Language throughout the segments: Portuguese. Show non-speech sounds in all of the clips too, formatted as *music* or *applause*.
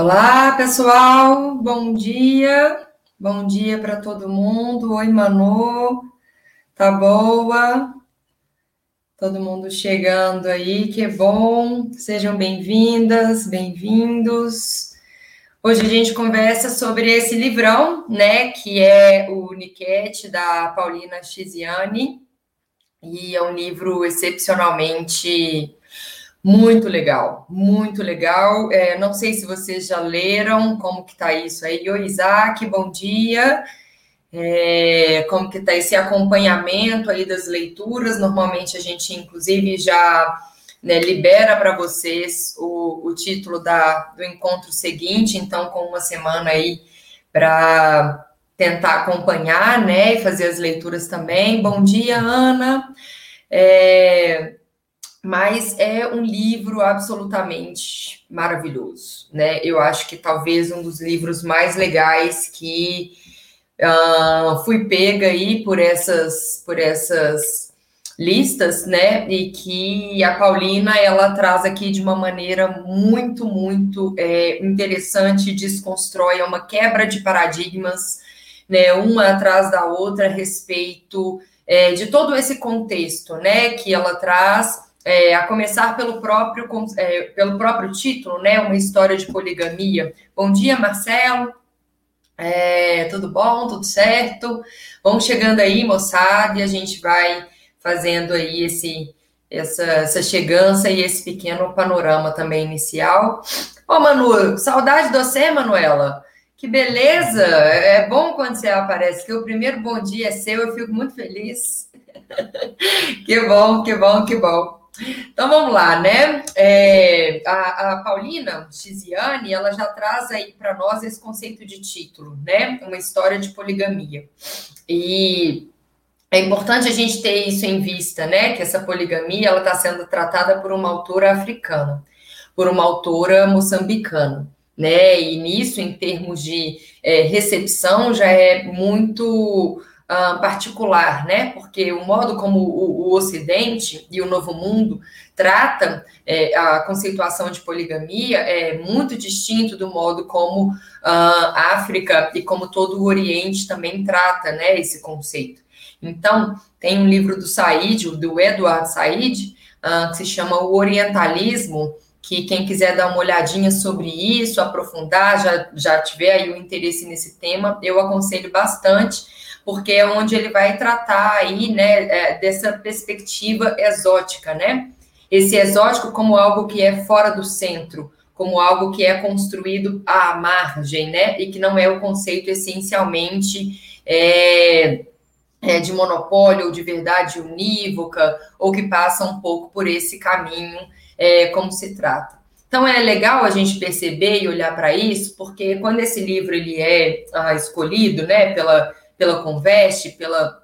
Olá, pessoal. Bom dia. Bom dia para todo mundo. Oi, Manu. Tá boa? Todo mundo chegando aí, que bom. Sejam bem-vindas, bem-vindos. Hoje a gente conversa sobre esse livrão, né, que é o Niquete da Paulina Chiziane. E é um livro excepcionalmente muito legal, muito legal. É, não sei se vocês já leram, como que tá isso aí. Oi, Isaac, bom dia. É, como que tá esse acompanhamento aí das leituras? Normalmente a gente, inclusive, já né, libera para vocês o, o título da, do encontro seguinte, então, com uma semana aí para tentar acompanhar, né, e fazer as leituras também. Bom dia, Ana. É, mas é um livro absolutamente maravilhoso, né? Eu acho que talvez um dos livros mais legais que uh, fui pega aí por essas por essas listas, né? E que a Paulina ela traz aqui de uma maneira muito muito é, interessante, desconstrói é uma quebra de paradigmas, né? Uma atrás da outra a respeito é, de todo esse contexto, né? Que ela traz é, a começar pelo próprio, é, pelo próprio título, né? Uma história de poligamia. Bom dia, Marcelo. É, tudo bom? Tudo certo? Vamos chegando aí, moçada, e a gente vai fazendo aí esse, essa, essa chegança e esse pequeno panorama também inicial. Ô, Manu, saudade de você, Manuela. Que beleza! É bom quando você aparece, que o primeiro bom dia é seu, eu fico muito feliz. *laughs* que bom, que bom, que bom. Então vamos lá, né? É, a, a, Paulina Tiziane, ela já traz aí para nós esse conceito de título, né? Uma história de poligamia. E é importante a gente ter isso em vista, né? Que essa poligamia ela está sendo tratada por uma autora africana, por uma autora moçambicana, né? E nisso, em termos de é, recepção, já é muito particular, né? Porque o modo como o, o, Ocidente e o Novo Mundo trata é, a conceituação de poligamia é muito distinto do modo como uh, a África e como todo o Oriente também trata, né? Esse conceito. Então, tem um livro do Said, do Edward Said, uh, que se chama O Orientalismo, que quem quiser dar uma olhadinha sobre isso, aprofundar, já, já tiver aí o interesse nesse tema, eu aconselho bastante, porque é onde ele vai tratar aí, né, é, dessa perspectiva exótica, né? Esse exótico como algo que é fora do centro, como algo que é construído à margem, né? E que não é o conceito essencialmente é, é, de monopólio ou de verdade unívoca, ou que passa um pouco por esse caminho, é, como se trata. Então é legal a gente perceber e olhar para isso, porque quando esse livro ele é ah, escolhido, né, pela pela Conveste, pela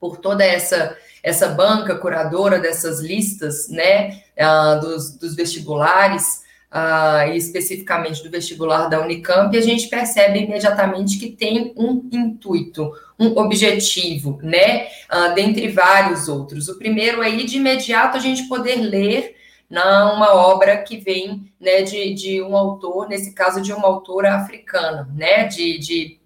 por toda essa essa banca curadora dessas listas, né, uh, dos, dos vestibulares, uh, e especificamente do vestibular da Unicamp, a gente percebe imediatamente que tem um intuito, um objetivo, né, uh, dentre vários outros. O primeiro aí, de imediato, a gente poder ler na uma obra que vem né, de, de um autor, nesse caso de uma autora africana, né, de, de,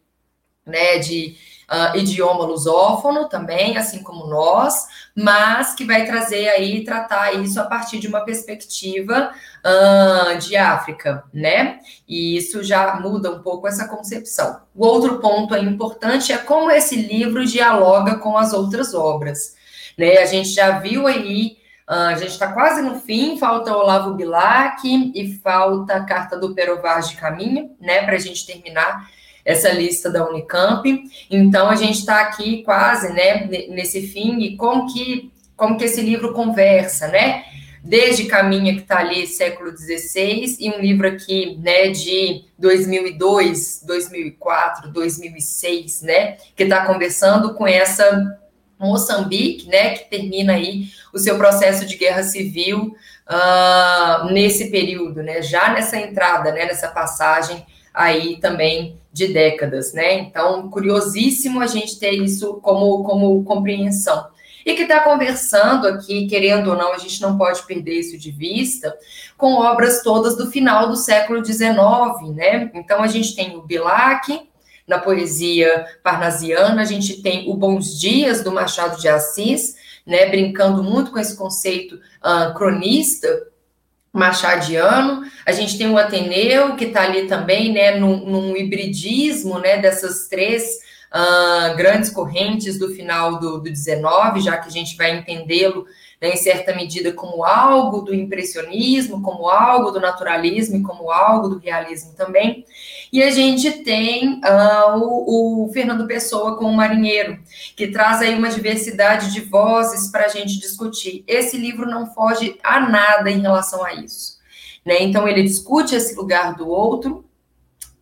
né, de uh, idioma lusófono também, assim como nós, mas que vai trazer aí, tratar isso a partir de uma perspectiva uh, de África, né? E isso já muda um pouco essa concepção. O outro ponto importante é como esse livro dialoga com as outras obras. Né? A gente já viu aí Uh, a gente está quase no fim, falta Olavo Bilac e falta a carta do Perovar de Caminho, né, para a gente terminar essa lista da Unicamp. Então a gente está aqui quase, né, nesse fim e como que como que esse livro conversa, né? Desde Caminha que está ali século XVI e um livro aqui, né, de 2002, 2004, 2006, né, que está conversando com essa Moçambique, né, que termina aí o seu processo de guerra civil uh, nesse período, né, já nessa entrada, né, nessa passagem aí também de décadas, né? Então, curiosíssimo a gente ter isso como, como compreensão. e que está conversando aqui, querendo ou não, a gente não pode perder isso de vista, com obras todas do final do século XIX, né? Então a gente tem o Bilac, na poesia parnasiana, a gente tem o Bons Dias, do Machado de Assis, né, brincando muito com esse conceito uh, cronista, machadiano, a gente tem o Ateneu, que está ali também, né, num, num, hibridismo, né, dessas três uh, grandes correntes do final do, do 19, já que a gente vai entendê-lo né, em certa medida, como algo do impressionismo, como algo do naturalismo e como algo do realismo também. E a gente tem uh, o, o, Fernando Pessoa com o Marinheiro, que traz aí uma diversidade de vozes para a gente discutir. Esse livro não foge a nada em relação a isso. Né? Então, ele discute esse lugar do outro,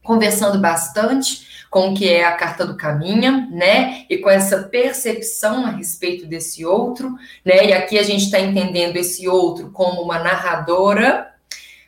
conversando bastante com o que é a carta do caminho, né? E com essa percepção a respeito desse outro, né? E aqui a gente está entendendo esse outro como uma narradora,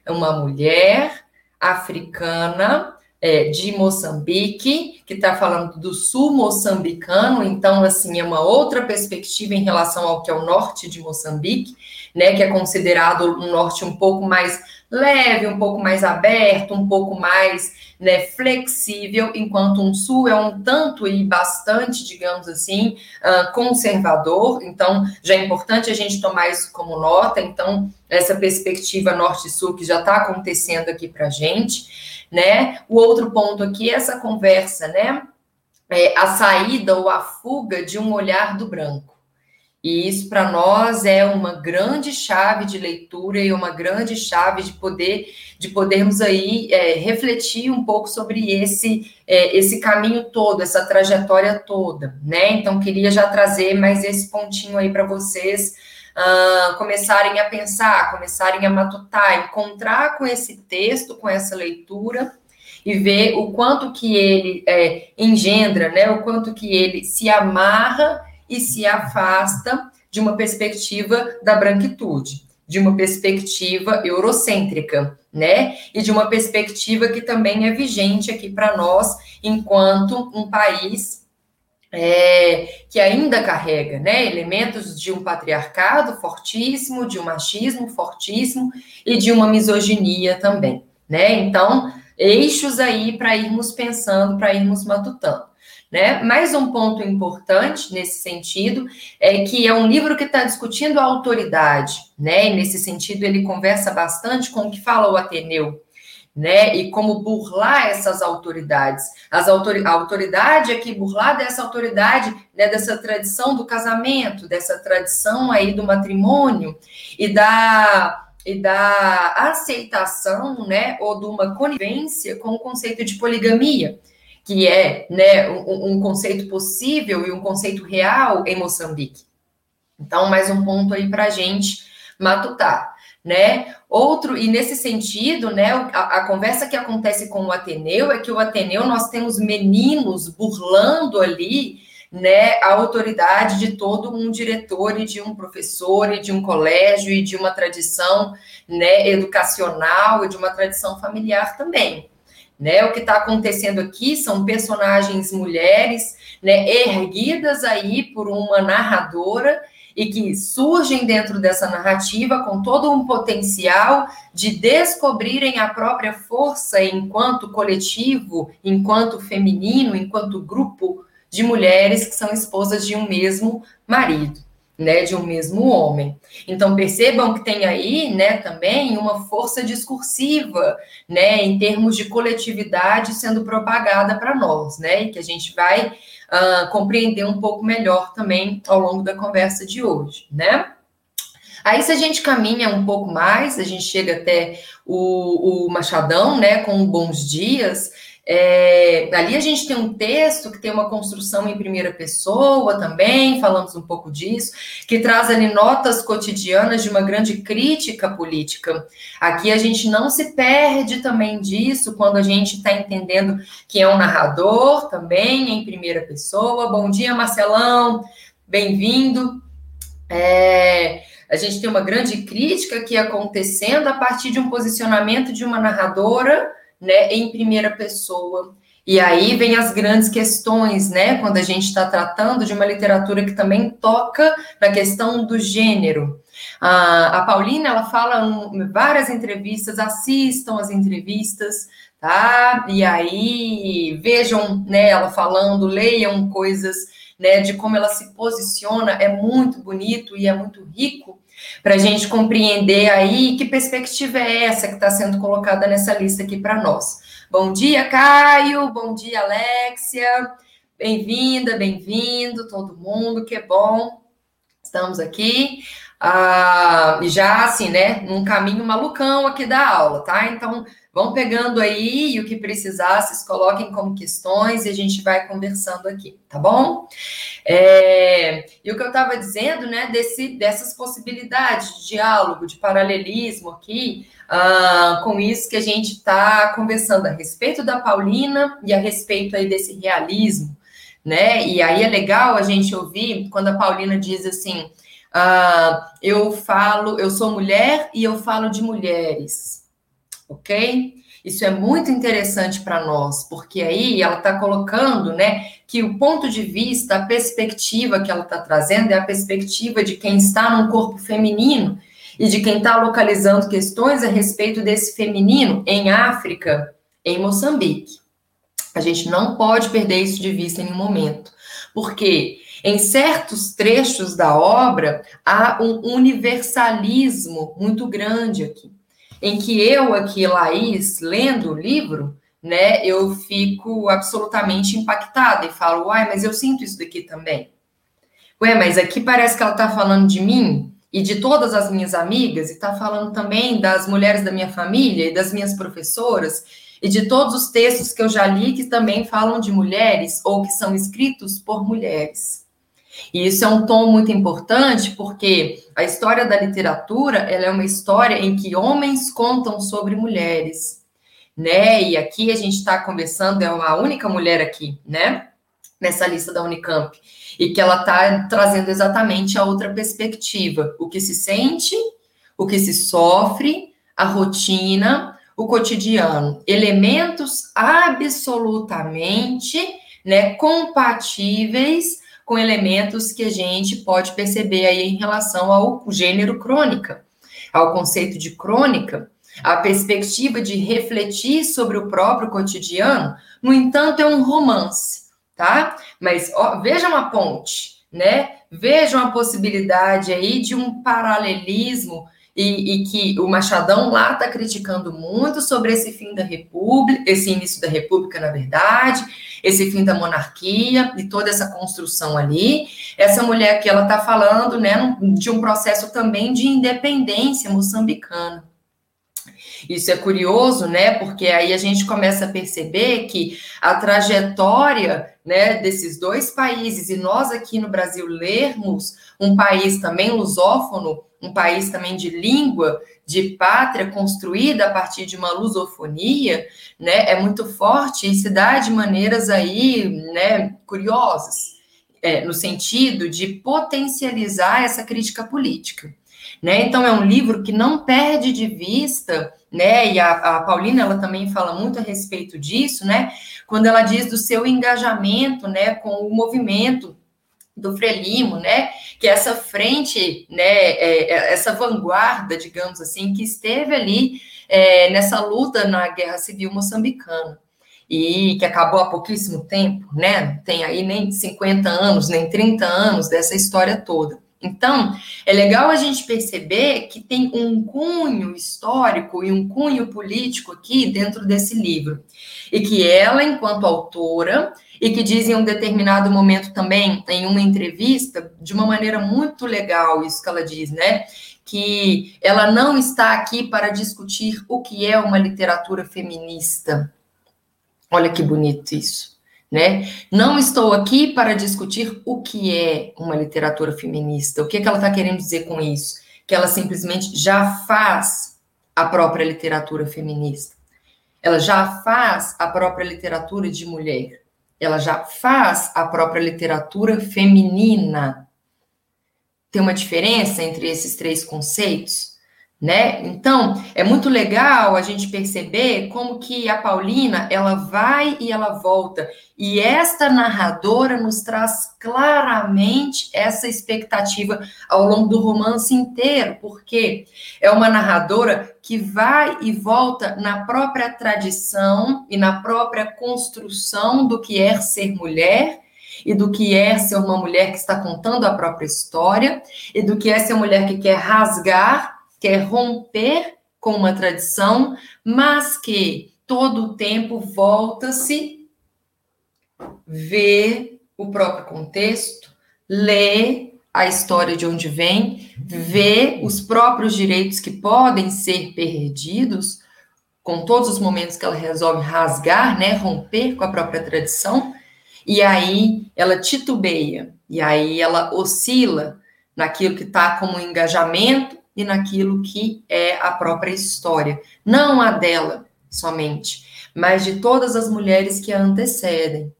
uma mulher africana é, de Moçambique, que está falando do sul moçambicano, então, assim, é uma outra perspectiva em relação ao que é o norte de Moçambique, né? Que é considerado um norte um pouco mais leve, um pouco mais aberto, um pouco mais né, flexível, enquanto um sul é um tanto e bastante, digamos assim, uh, conservador. Então, já é importante a gente tomar isso como nota. Então, essa perspectiva norte-sul que já está acontecendo aqui para a gente, né? O outro ponto aqui é essa conversa, né? É a saída ou a fuga de um olhar do branco. E isso para nós é uma grande chave de leitura e uma grande chave de poder de podermos aí é, refletir um pouco sobre esse é, esse caminho todo, essa trajetória toda, né? Então queria já trazer mais esse pontinho aí para vocês uh, começarem a pensar, começarem a matutar, encontrar com esse texto, com essa leitura e ver o quanto que ele é, engendra, né? O quanto que ele se amarra e se afasta de uma perspectiva da branquitude, de uma perspectiva eurocêntrica, né? E de uma perspectiva que também é vigente aqui para nós, enquanto um país é, que ainda carrega né, elementos de um patriarcado fortíssimo, de um machismo fortíssimo e de uma misoginia também. Né? Então, eixos aí para irmos pensando, para irmos matutando. Né? Mais um ponto importante nesse sentido é que é um livro que está discutindo a autoridade, né? E nesse sentido ele conversa bastante com o que fala o Ateneu, né? E como burlar essas autoridades. As. A autoridade aqui burlar dessa autoridade, né? Dessa tradição do casamento, dessa tradição aí do matrimônio e da e da aceitação, né? Ou de uma conivência com o conceito de poligamia que é né, um, um conceito possível e um conceito real em Moçambique. Então, mais um ponto aí para a gente matutar, né? Outro, e nesse sentido, né, a, a, conversa que acontece com o Ateneu é que o Ateneu nós temos meninos burlando ali, né, a autoridade de todo um diretor e de um professor e de um colégio e de uma tradição, né, educacional e de uma tradição familiar também. Né? O que está acontecendo aqui são personagens mulheres, né, erguidas aí por uma narradora e que surgem dentro dessa narrativa com todo um potencial de descobrirem a própria força enquanto coletivo, enquanto feminino, enquanto grupo de mulheres que são esposas de um mesmo marido né, de um mesmo homem. Então percebam que tem aí, né, também uma força discursiva, né, em termos de coletividade sendo propagada para nós, né, e que a gente vai uh, compreender um pouco melhor também ao longo da conversa de hoje, né? Aí, se a gente caminha um pouco mais, a gente chega até o, o Machadão, né, com Bons Dias, é, ali a gente tem um texto que tem uma construção em primeira pessoa também, falamos um pouco disso, que traz ali notas cotidianas de uma grande crítica política. Aqui a gente não se perde também disso quando a gente está entendendo que é um narrador também em primeira pessoa. Bom dia, Marcelão, bem-vindo. É, a gente tem uma grande crítica aqui acontecendo a partir de um posicionamento de uma narradora né, em primeira pessoa, E aí vem as grandes questões, né? Quando a gente está tratando de uma literatura que também toca na questão do gênero. A, a Paulina, ela fala em várias entrevistas, assistam as entrevistas, tá? E aí vejam né, ela falando, leiam coisas né, de como ela se posiciona, é muito bonito e é muito rico para a gente compreender aí que perspectiva é essa que está sendo colocada nessa lista aqui para nós. Bom dia, Caio. Bom dia, Alexia. Bem-vinda, bem-vindo, todo mundo. Que bom. Estamos aqui. Ah, já assim, né? Num caminho malucão aqui da aula, tá? Então, vão pegando aí e o que precisar, vocês coloquem como questões e a gente vai conversando aqui, tá bom? É, e o que eu estava dizendo, né, desse, dessas possibilidades de diálogo, de paralelismo aqui, ah, com isso que a gente está conversando a respeito da Paulina e a respeito aí desse realismo, né? E aí é legal a gente ouvir quando a Paulina diz assim: ah, eu falo, eu sou mulher e eu falo de mulheres, ok? Isso é muito interessante para nós, porque aí ela está colocando, né, que o ponto de vista, a perspectiva que ela está trazendo é a perspectiva de quem está num corpo feminino e de quem está localizando questões a respeito desse feminino em África, em Moçambique. A gente não pode perder isso de vista em nenhum momento, porque em certos trechos da obra há um universalismo muito grande aqui, em que eu aqui, Laís, lendo o livro, né, eu fico absolutamente impactada e falo, uai, mas eu sinto isso daqui também. Ué, mas aqui parece que ela está falando de mim, e de todas as minhas amigas, e está falando também das mulheres da minha família e das minhas professoras, e de todos os textos que eu já li que também falam de mulheres ou que são escritos por mulheres. E isso é um tom muito importante porque a história da literatura ela é uma história em que homens contam sobre mulheres, né? E aqui a gente está conversando é uma única mulher aqui, né? Nessa lista da Unicamp e que ela está trazendo exatamente a outra perspectiva, o que se sente, o que se sofre, a rotina, o cotidiano, elementos absolutamente né, compatíveis com elementos que a gente pode perceber aí em relação ao gênero crônica, ao conceito de crônica, a perspectiva de refletir sobre o próprio cotidiano, no entanto, é um romance tá? Mas ó, veja uma ponte, né? Veja uma possibilidade aí de um paralelismo e, e, que o Machadão lá está criticando muito sobre esse fim da República, esse início da República, na verdade, esse fim da monarquia e toda essa construção ali. Essa mulher que ela está falando, né, de um processo também de independência moçambicana. Isso é curioso, né? Porque aí a gente começa a perceber que a trajetória né, desses dois países, e nós aqui no Brasil lermos um país também lusófono, um país também de língua, de pátria construída a partir de uma lusofonia, né, é muito forte e se dá de maneiras aí, né, curiosas, é, no sentido de potencializar essa crítica política. Né? Então, é um livro que não perde de vista né? E a, a Paulina ela também fala muito a respeito disso, né? Quando ela diz do seu engajamento, né, com o movimento do Frelimo, né, que é essa frente, né, é, é, essa vanguarda, digamos assim, que esteve ali é, nessa luta na Guerra Civil Moçambicana. E que acabou há pouquíssimo tempo, né, tem aí nem 50 anos, nem 30 anos dessa história toda. Então, é legal a gente perceber que tem um cunho histórico e um cunho político aqui dentro desse livro. E que ela, enquanto autora, e que diz em um determinado momento também, em uma entrevista, de uma maneira muito legal, isso que ela diz, né? Que ela não está aqui para discutir o que é uma literatura feminista. Olha que bonito isso né? Não estou aqui para discutir o que é uma literatura feminista. O que, é que ela está querendo dizer com isso? Que ela simplesmente já faz a própria literatura feminista. Ela já faz a própria literatura de mulher. Ela já faz a própria literatura feminina. Tem uma diferença entre esses três conceitos? Né? Então, é muito legal a gente perceber como que a Paulina, ela vai e ela volta. E esta narradora nos traz claramente essa expectativa ao longo do romance inteiro, porque é uma narradora que vai e volta na própria tradição e na própria construção do que é ser mulher e do que é ser uma mulher que está contando a própria história e do que é ser mulher que quer rasgar quer romper com uma tradição, mas que todo o tempo volta-se, vê o próprio contexto, lê a história de onde vem, vê os próprios direitos que podem ser perdidos, com todos os momentos que ela resolve rasgar, né, romper com a própria tradição, e aí ela titubeia, e aí ela oscila naquilo que está como engajamento e naquilo que é a própria história. Não a dela somente, mas de todas as mulheres que a antecedem.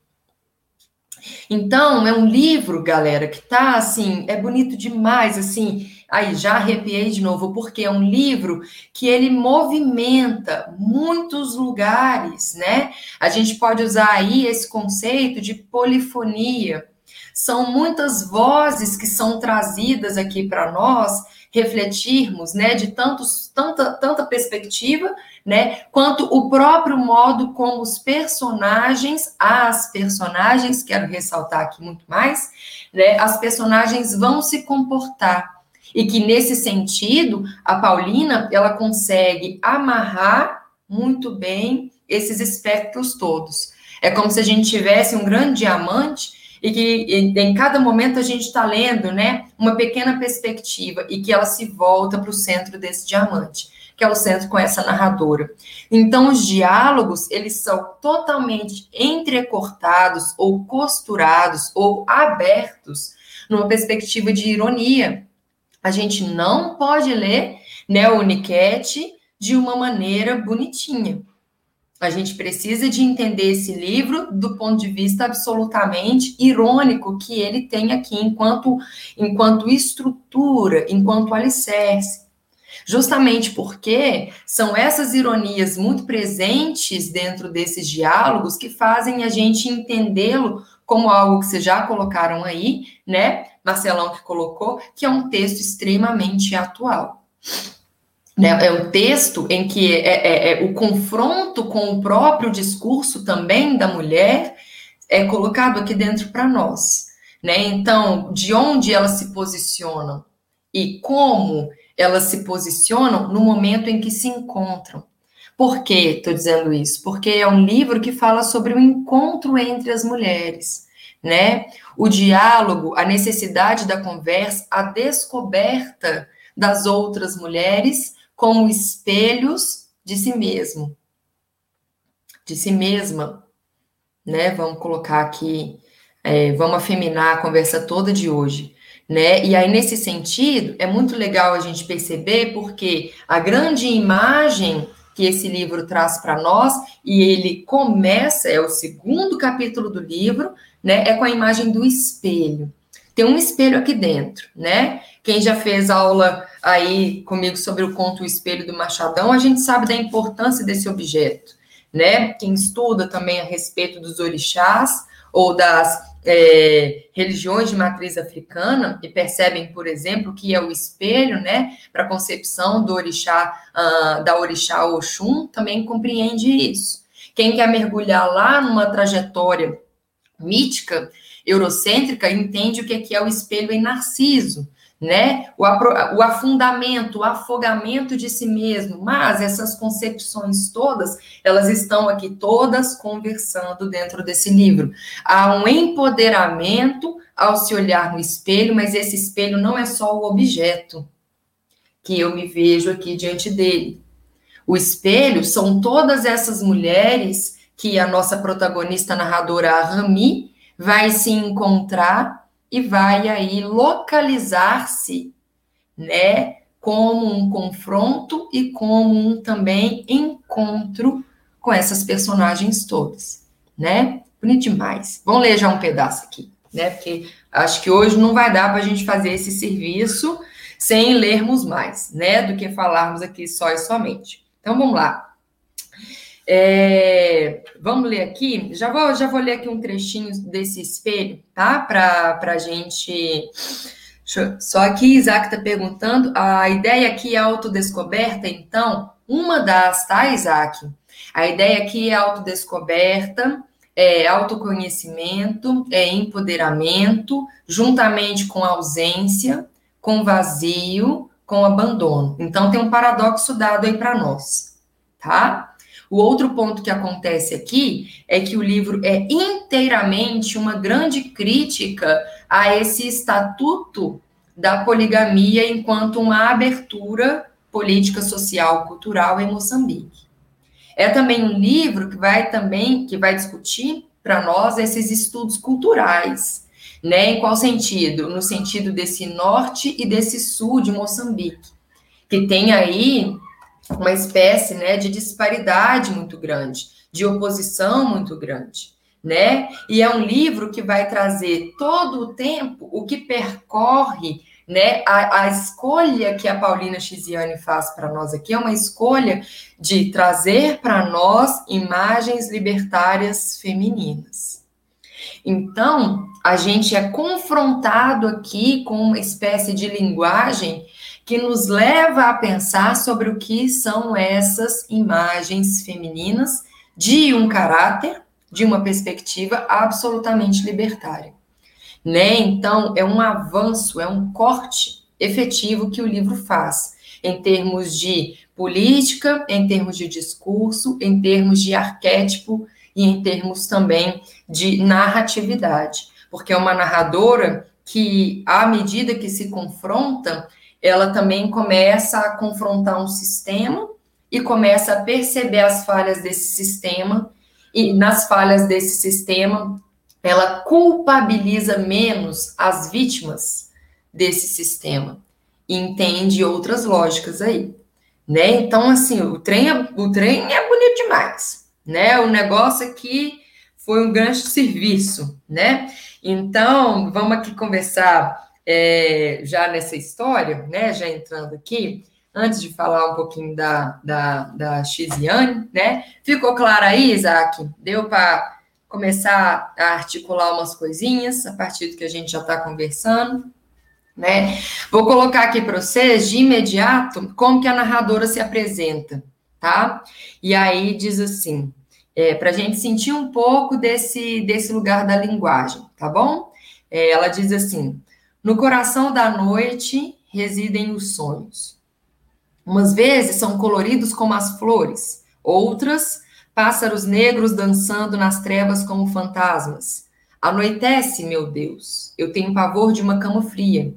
Então, é um livro, galera, que tá assim, é bonito demais, assim. Aí já arrepiei de novo, porque é um livro que ele movimenta muitos lugares, né? A gente pode usar aí esse conceito de polifonia. São muitas vozes que são trazidas aqui para nós refletirmos, né, de tantos, tanta, tanta perspectiva, né, quanto o próprio modo como os personagens, as personagens, quero ressaltar aqui muito mais, né, as personagens vão se comportar. E que nesse sentido, a Paulina, ela consegue amarrar muito bem esses espectros todos. É como se a gente tivesse um grande diamante e que em cada momento a gente está lendo, né, uma pequena perspectiva e que ela se volta para o centro desse diamante, que é o centro com essa narradora. Então, os diálogos, eles são totalmente entrecortados ou costurados ou abertos numa perspectiva de ironia. A gente não pode ler né, o Niket de uma maneira bonitinha. A gente precisa de entender esse livro do ponto de vista absolutamente irônico que ele tem aqui enquanto, enquanto estrutura, enquanto alicerce. Justamente porque são essas ironias muito presentes dentro desses diálogos que fazem a gente entendê-lo como algo que vocês já colocaram aí, né? Marcelão que colocou, que é um texto extremamente atual. Né? É um texto em que é, é, é, o confronto com o próprio discurso também da mulher é colocado aqui dentro para nós. Né? Então, de onde elas se posicionam e como elas se posicionam no momento em que se encontram. Por que estou dizendo isso? Porque é um livro que fala sobre o encontro entre as mulheres, né? O diálogo, a necessidade da conversa, a descoberta das outras mulheres como espelhos de si mesmo, de si mesma, né? Vamos colocar aqui, é, vamos afeminar a conversa toda de hoje, né? E aí, nesse sentido, é muito legal a gente perceber, porque a grande imagem que esse livro traz para nós, e ele começa, é o segundo capítulo do livro, né? É com a imagem do espelho. Tem um espelho aqui dentro, né? Quem já fez aula aí comigo sobre o conto O Espelho do Machadão, a gente sabe da importância desse objeto, né? Quem estuda também a respeito dos orixás ou das é, religiões de matriz africana e percebem, por exemplo, que é o espelho, né, para a concepção do orixá, uh, da orixá Oxum, também compreende isso. Quem quer mergulhar lá numa trajetória mítica, eurocêntrica, entende o que é o espelho em Narciso, né? O, o afundamento, o afogamento de si mesmo. Mas essas concepções todas, elas estão aqui todas conversando dentro desse livro. Há um empoderamento ao se olhar no espelho, mas esse espelho não é só o objeto que eu me vejo aqui diante dele. O espelho são todas essas mulheres que a nossa protagonista narradora, a Rami, vai se encontrar e vai aí localizar-se, né, como um confronto e como um também encontro com essas personagens todas, né? Bonito demais. Vamos ler já um pedaço aqui, né? Porque acho que hoje não vai dar para a gente fazer esse serviço sem lermos mais, né? Do que falarmos aqui só e somente. Então vamos lá. É, vamos ler aqui. Já vou, já vou ler aqui um trechinho desse espelho, tá? Para a gente. Só aqui, Isaac está perguntando. A ideia aqui é autodescoberta, então, uma das, tá, Isaac? A ideia aqui é autodescoberta, é autoconhecimento, é empoderamento, juntamente com ausência, com vazio, com abandono. Então, tem um paradoxo dado aí para nós, tá? O outro ponto que acontece aqui é que o livro é inteiramente uma grande crítica a esse estatuto da poligamia enquanto uma abertura política, social, cultural em Moçambique. É também um livro que vai também que vai discutir para nós esses estudos culturais, né? Em qual sentido? No sentido desse norte e desse sul de Moçambique, que tem aí uma espécie né, de disparidade muito grande, de oposição muito grande. Né? E é um livro que vai trazer todo o tempo o que percorre né? A, a, escolha que a Paulina Chiziane faz para nós aqui é uma escolha de trazer para nós imagens libertárias femininas. Então, a gente é confrontado aqui com uma espécie de linguagem que nos leva a pensar sobre o que são essas imagens femininas de um caráter, de uma perspectiva absolutamente libertária. Né? Então, é um avanço, é um corte efetivo que o livro faz em termos de política, em termos de discurso, em termos de arquétipo e em termos também de narratividade, porque é uma narradora que, à medida que se confronta, ela também começa a confrontar um sistema e começa a perceber as falhas desse sistema, e nas falhas desse sistema, ela culpabiliza menos as vítimas desse sistema e entende outras lógicas aí, né? Então, assim, o trem é, o trem é bonito demais, né? O negócio aqui foi um grande serviço, né? Então, vamos aqui conversar é, já nessa história, né, já entrando aqui, antes de falar um pouquinho da, da, da Xiziane, né, ficou claro aí, Isaac? Deu para começar a articular umas coisinhas a partir do que a gente já está conversando, né? Vou colocar aqui para vocês, de imediato, como que a narradora se apresenta, tá? E aí diz assim, é, para a gente sentir um pouco desse, desse lugar da linguagem, tá bom? É, ela diz assim, no coração da noite residem os sonhos. Umas vezes são coloridos como as flores, outras, pássaros negros dançando nas trevas como fantasmas. Anoitece, meu Deus, eu tenho pavor de uma cama fria.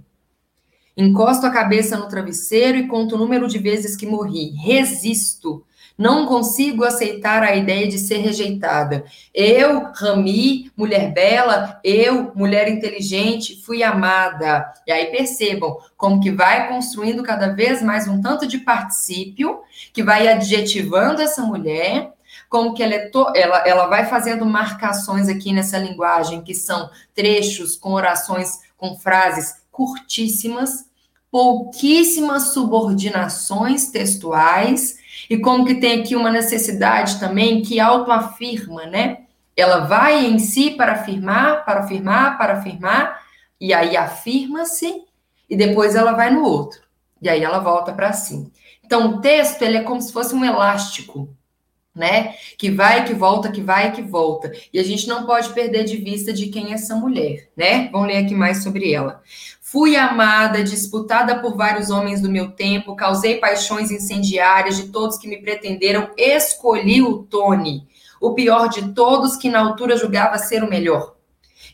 Encosto a cabeça no travesseiro e conto o número de vezes que morri. Resisto, não consigo aceitar a ideia de ser rejeitada. Eu, Rami, mulher bela, eu, mulher inteligente, fui amada. E aí percebam como que vai construindo cada vez mais um tanto de particípio que vai adjetivando essa mulher como que ela, é to... ela, ela vai fazendo marcações aqui nessa linguagem, que são trechos com orações, com frases curtíssimas, pouquíssimas subordinações textuais, e como que tem aqui uma necessidade também que autoafirma, né? Ela vai em si para afirmar, para afirmar, para afirmar, e aí afirma-se, e depois ela vai no outro. E aí ela volta para si. Então, o texto, ele é como se fosse um elástico, né? Que vai, que volta, que vai, que volta. E a gente não pode perder de vista de quem é essa mulher, né? Vamos ler aqui mais sobre ela. Fui amada, disputada por vários homens do meu tempo, causei paixões incendiárias de todos que me pretenderam, escolhi o Tony, o pior de todos que na altura julgava ser o melhor.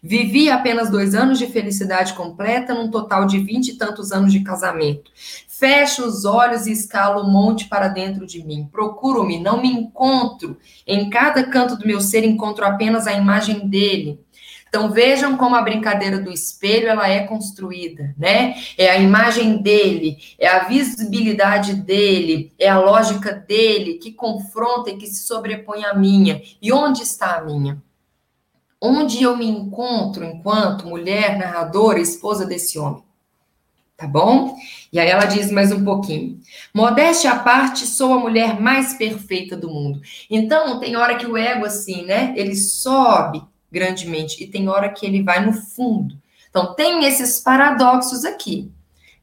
Vivi apenas dois anos de felicidade completa, num total de vinte e tantos anos de casamento. Fecho os olhos e escalo o monte para dentro de mim. Procuro-me, não me encontro. Em cada canto do meu ser encontro apenas a imagem dele. Então vejam como a brincadeira do espelho ela é construída, né? É a imagem dele, é a visibilidade dele, é a lógica dele que confronta e que se sobrepõe à minha. E onde está a minha? Onde eu me encontro enquanto mulher, narradora, esposa desse homem? tá bom? E aí ela diz mais um pouquinho. Modéstia à parte, sou a mulher mais perfeita do mundo. Então, tem hora que o ego, assim, né? Ele sobe grandemente e tem hora que ele vai no fundo. Então, tem esses paradoxos aqui,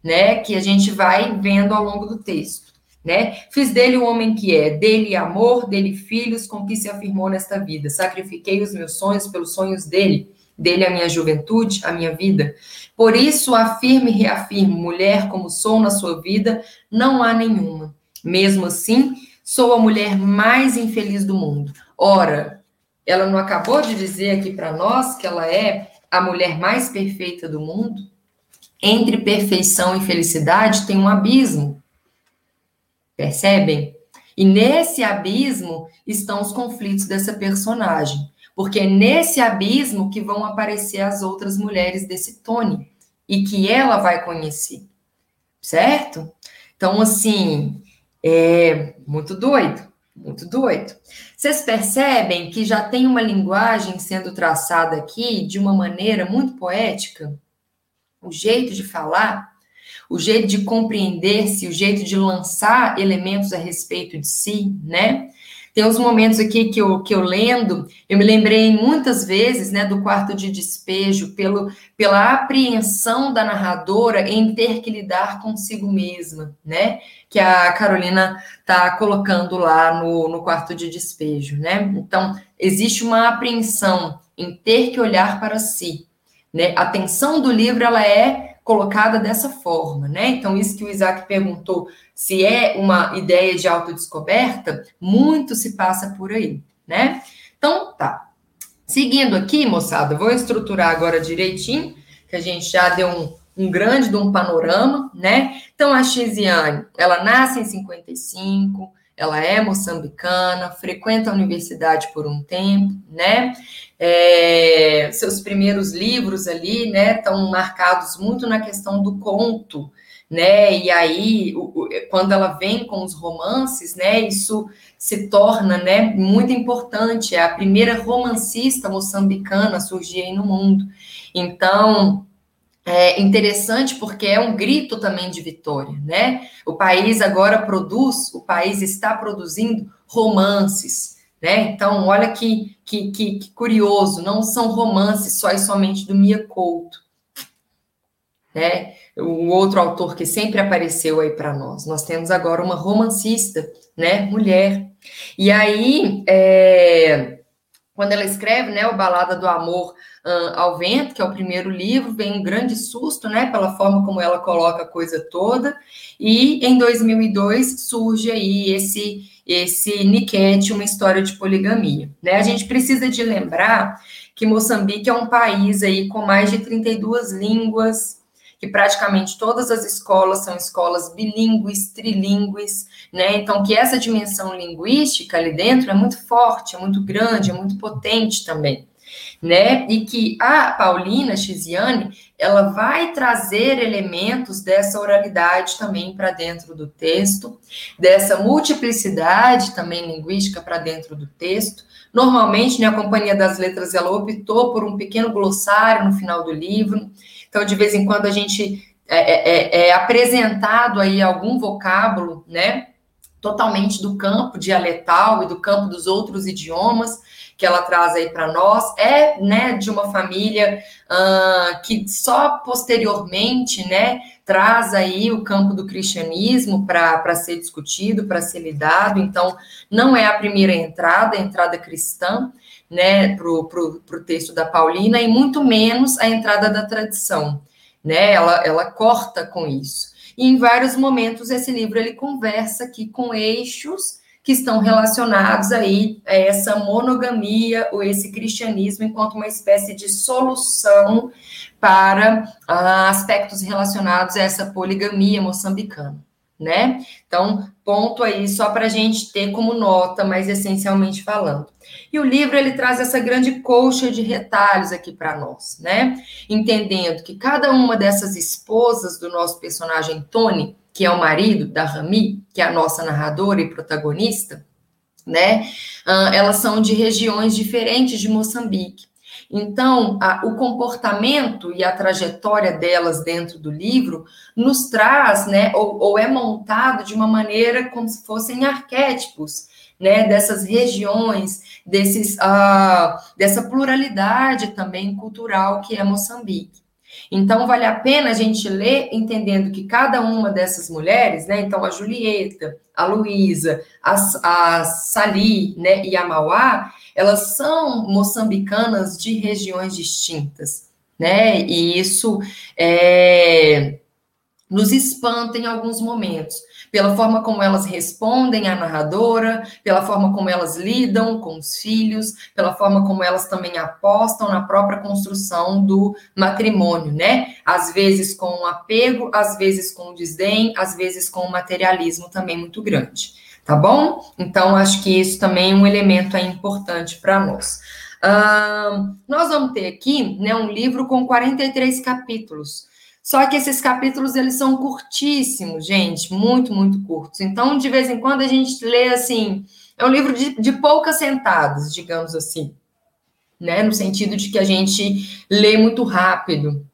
né? Que a gente vai vendo ao longo do texto, né? Fiz dele o homem que é, dele amor, dele filhos, com que se afirmou nesta vida. Sacrifiquei os meus sonhos pelos sonhos dele dele a minha juventude, a minha vida. Por isso afirmo e reafirmo, mulher como sou na sua vida, não há nenhuma. Mesmo assim, sou a mulher mais infeliz do mundo. Ora, ela não acabou de dizer aqui para nós que ela é a mulher mais perfeita do mundo? Entre perfeição e felicidade tem um abismo. Percebem? E nesse abismo estão os conflitos dessa personagem porque é nesse abismo que vão aparecer as outras mulheres desse Tony e que ela vai conhecer, certo? Então, assim, é muito doido, muito doido. Vocês percebem que já tem uma linguagem sendo traçada aqui de uma maneira muito poética? O jeito de falar, o jeito de compreender-se, o jeito de lançar elementos a respeito de si, né? Tem uns momentos aqui que eu, que eu lendo, eu me lembrei muitas vezes, né, do quarto de despejo, pelo, pela apreensão da narradora em ter que lidar consigo mesma, né, que a Carolina está colocando lá no, no quarto de despejo, né. Então, existe uma apreensão em ter que olhar para si, né. A tensão do livro, ela é colocada dessa forma, né? Então, isso que o Isaac perguntou, se é uma ideia de autodescoberta, muito se passa por aí, né? Então, tá. Seguindo aqui, moçada, vou estruturar agora direitinho, que a gente já deu um, um grande de um panorama, né? Então, a Xiziane, ela nasce em 55, ela é moçambicana, frequenta a universidade por um tempo, né? É, seus primeiros livros ali, né, estão marcados muito na questão do conto, né? E aí, o, quando ela vem com os romances, né, isso se torna, né, muito importante. É a primeira romancista moçambicana a surgir aí no mundo. Então, é interessante porque é um grito também de vitória, né? O país agora produz, o país está produzindo romances, né? Então, olha que, que, que, que curioso, não são romances só e somente do Mia Couto, né? O outro autor que sempre apareceu aí para nós. Nós temos agora uma romancista, né? Mulher. E aí, é, quando ela escreve, né, o Balada do Amor uh, ao Vento, que é o primeiro livro, vem um grande susto, né, pela forma como ela coloca a coisa toda, e em 2002 surge aí esse esse Niket, uma história de poligamia, né? A gente precisa de lembrar que Moçambique é um país aí com mais de 32 línguas, que praticamente todas as escolas são escolas bilíngues, trilíngues, né? Então, que essa dimensão linguística ali dentro é muito forte, é muito grande, é muito potente também né? E que a Paulina Chiziane, ela vai trazer elementos dessa oralidade também para dentro do texto, dessa multiplicidade também linguística para dentro do texto. Normalmente, né, a Companhia das Letras, ela optou por um pequeno glossário no final do livro. Então, de vez em quando, a gente é, é, é apresentado aí algum vocábulo, né? Totalmente do campo dialetal e do campo dos outros idiomas, que ela traz aí para nós é né, de uma família uh, que só posteriormente né, traz aí o campo do cristianismo para ser discutido, para ser lidado. Então, não é a primeira entrada, a entrada cristã né, para o texto da Paulina, e muito menos a entrada da tradição. Né? Ela, ela corta com isso. E em vários momentos esse livro ele conversa aqui com eixos que estão relacionados aí a essa monogamia ou esse cristianismo enquanto uma espécie de solução para ah, aspectos relacionados a essa poligamia moçambicana, né? Então, ponto aí só para a gente ter como nota, mas essencialmente falando. E o livro ele traz essa grande colcha de retalhos aqui para nós, né? Entendendo que cada uma dessas esposas do nosso personagem Tony que é o marido da Rami, que é a nossa narradora e protagonista, né? Uh, elas são de regiões diferentes de Moçambique. Então, a, o comportamento e a trajetória delas dentro do livro nos traz, né, ou, ou é montado de uma maneira como se fossem arquétipos, né, dessas regiões, desses, uh, dessa pluralidade também cultural que é Moçambique. Então, vale a pena a gente ler entendendo que cada uma dessas mulheres, né? Então, a Julieta, a Luísa, a, a Sali, né? E a Mauá, elas são moçambicanas de regiões distintas, né? E isso é, nos espanta em alguns momentos pela forma como elas respondem à narradora, pela forma como elas lidam com os filhos, pela forma como elas também apostam na própria construção do matrimônio, né? Às vezes com um apego, às vezes com um desdém, às vezes com um materialismo também muito grande, tá bom? Então, acho que isso também é um elemento importante para nós. Uh, nós vamos ter aqui né, um livro com 43 capítulos. Só que esses capítulos eles são curtíssimos, gente, muito, muito curtos. Então, de vez em quando a gente lê assim, é um livro de, de poucas sentadas, digamos assim, né? No sentido de que a gente lê muito rápido.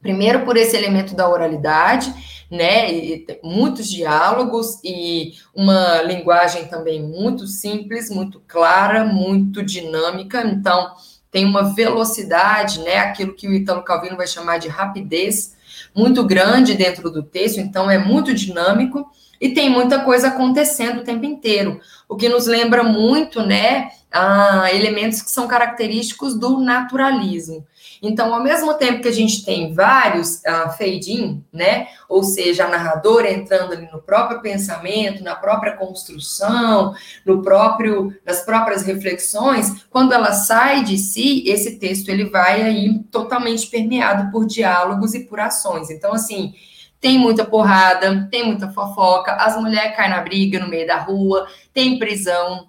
Primeiro por esse elemento da oralidade, né? E muitos diálogos e uma linguagem também muito simples, muito clara, muito dinâmica. Então, tem uma velocidade, né? Aquilo que o Italo Calvino vai chamar de rapidez muito grande dentro do texto, então é muito dinâmico e tem muita coisa acontecendo o tempo inteiro, o que nos lembra muito, né, a elementos que são característicos do naturalismo. Então, ao mesmo tempo que a gente tem vários uh, fade-in, né? Ou seja, a narradora entrando ali no próprio pensamento, na própria construção, no próprio, nas próprias reflexões, quando ela sai de si, esse texto ele vai aí totalmente permeado por diálogos e por ações. Então, assim, tem muita porrada, tem muita fofoca, as mulheres caem na briga no meio da rua, tem prisão,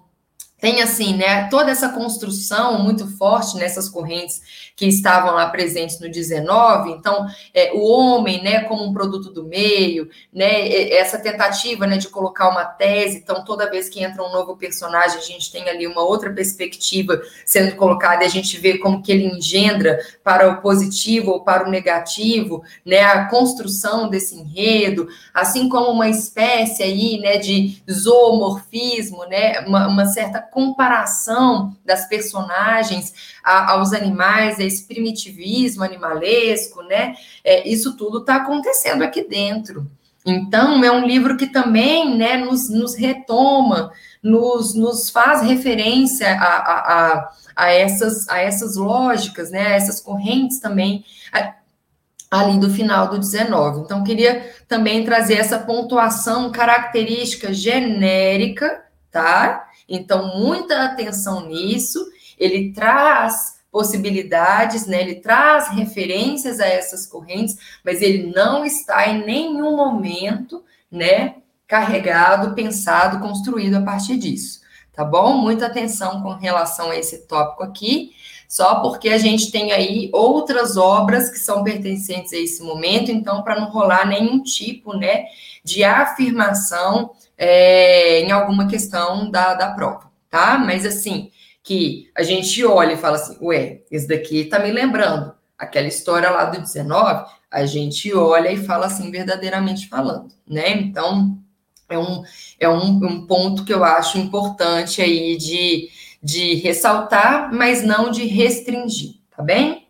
tem assim, né, toda essa construção muito forte nessas correntes que estavam lá presentes no 19, então é, o homem, né, como um produto do meio, né, essa tentativa, né, de colocar uma tese, então toda vez que entra um novo personagem, a gente tem ali uma outra perspectiva sendo colocada e a gente vê como que ele engendra para o positivo ou para o negativo, né, a construção desse enredo, assim como uma espécie aí, né, de zoomorfismo, né, uma, uma certa comparação das personagens a, aos animais, esse primitivismo animalesco, né? É, isso tudo está acontecendo aqui dentro. Então, é um livro que também né, nos, nos retoma, nos, nos faz referência a, a, a, a, essas, a essas lógicas, né, a essas correntes também ali do final do 19. Então, queria também trazer essa pontuação característica genérica, tá? Então, muita atenção nisso. Ele traz possibilidades, né? Ele traz referências a essas correntes, mas ele não está em nenhum momento, né, carregado, pensado, construído a partir disso. Tá bom? Muita atenção com relação a esse tópico aqui, só porque a gente tem aí outras obras que são pertencentes a esse momento, então, para não rolar nenhum tipo, né, de afirmação é, em alguma questão da, da prova, tá? Mas assim, que a gente olha e fala assim, ué, esse daqui tá me lembrando aquela história lá do 19, a gente olha e fala assim, verdadeiramente falando, né? Então, é um, é um, um ponto que eu acho importante aí de, de ressaltar, mas não de restringir, tá bem?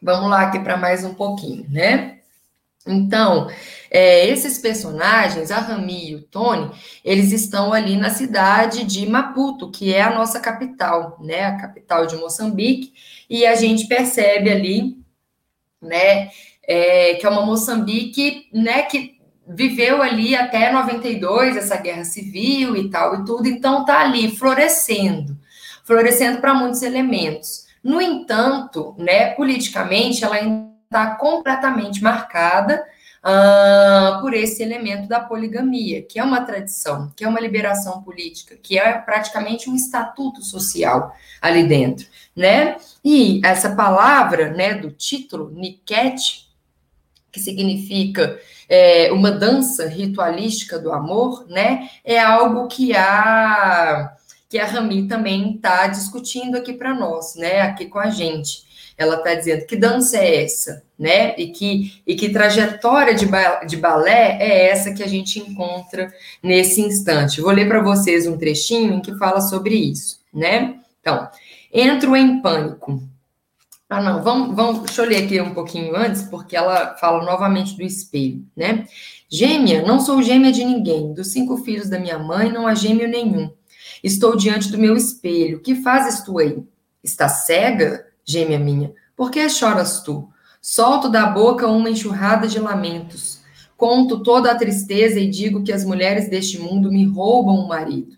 Vamos lá aqui para mais um pouquinho, né? Então, é, esses personagens, a Rami e o Tony, eles estão ali na cidade de Maputo, que é a nossa capital, né? A capital de Moçambique, e a gente percebe ali, né, é, que é uma Moçambique, né, que viveu ali até 92, essa guerra civil e tal e tudo, então tá ali florescendo, florescendo para muitos elementos. No entanto, né, politicamente, ela ainda está completamente marcada uh, por esse elemento da poligamia, que é uma tradição, que é uma liberação política, que é praticamente um estatuto social ali dentro, né? E essa palavra, né, do título, Niket, que significa é, uma dança ritualística do amor, né? É algo que a que a Rami também está discutindo aqui para nós, né? Aqui com a gente. Ela está dizendo que dança é essa, né? E que, e que trajetória de, ba de balé é essa que a gente encontra nesse instante. Vou ler para vocês um trechinho em que fala sobre isso, né? Então, entro em pânico. Ah, não, vamos, vamos, deixa eu ler aqui um pouquinho antes, porque ela fala novamente do espelho, né? Gêmea, não sou gêmea de ninguém. Dos cinco filhos da minha mãe, não há gêmeo nenhum. Estou diante do meu espelho. Que fazes tu aí? Está cega, gêmea minha? Por que choras tu? Solto da boca uma enxurrada de lamentos. Conto toda a tristeza e digo que as mulheres deste mundo me roubam o marido.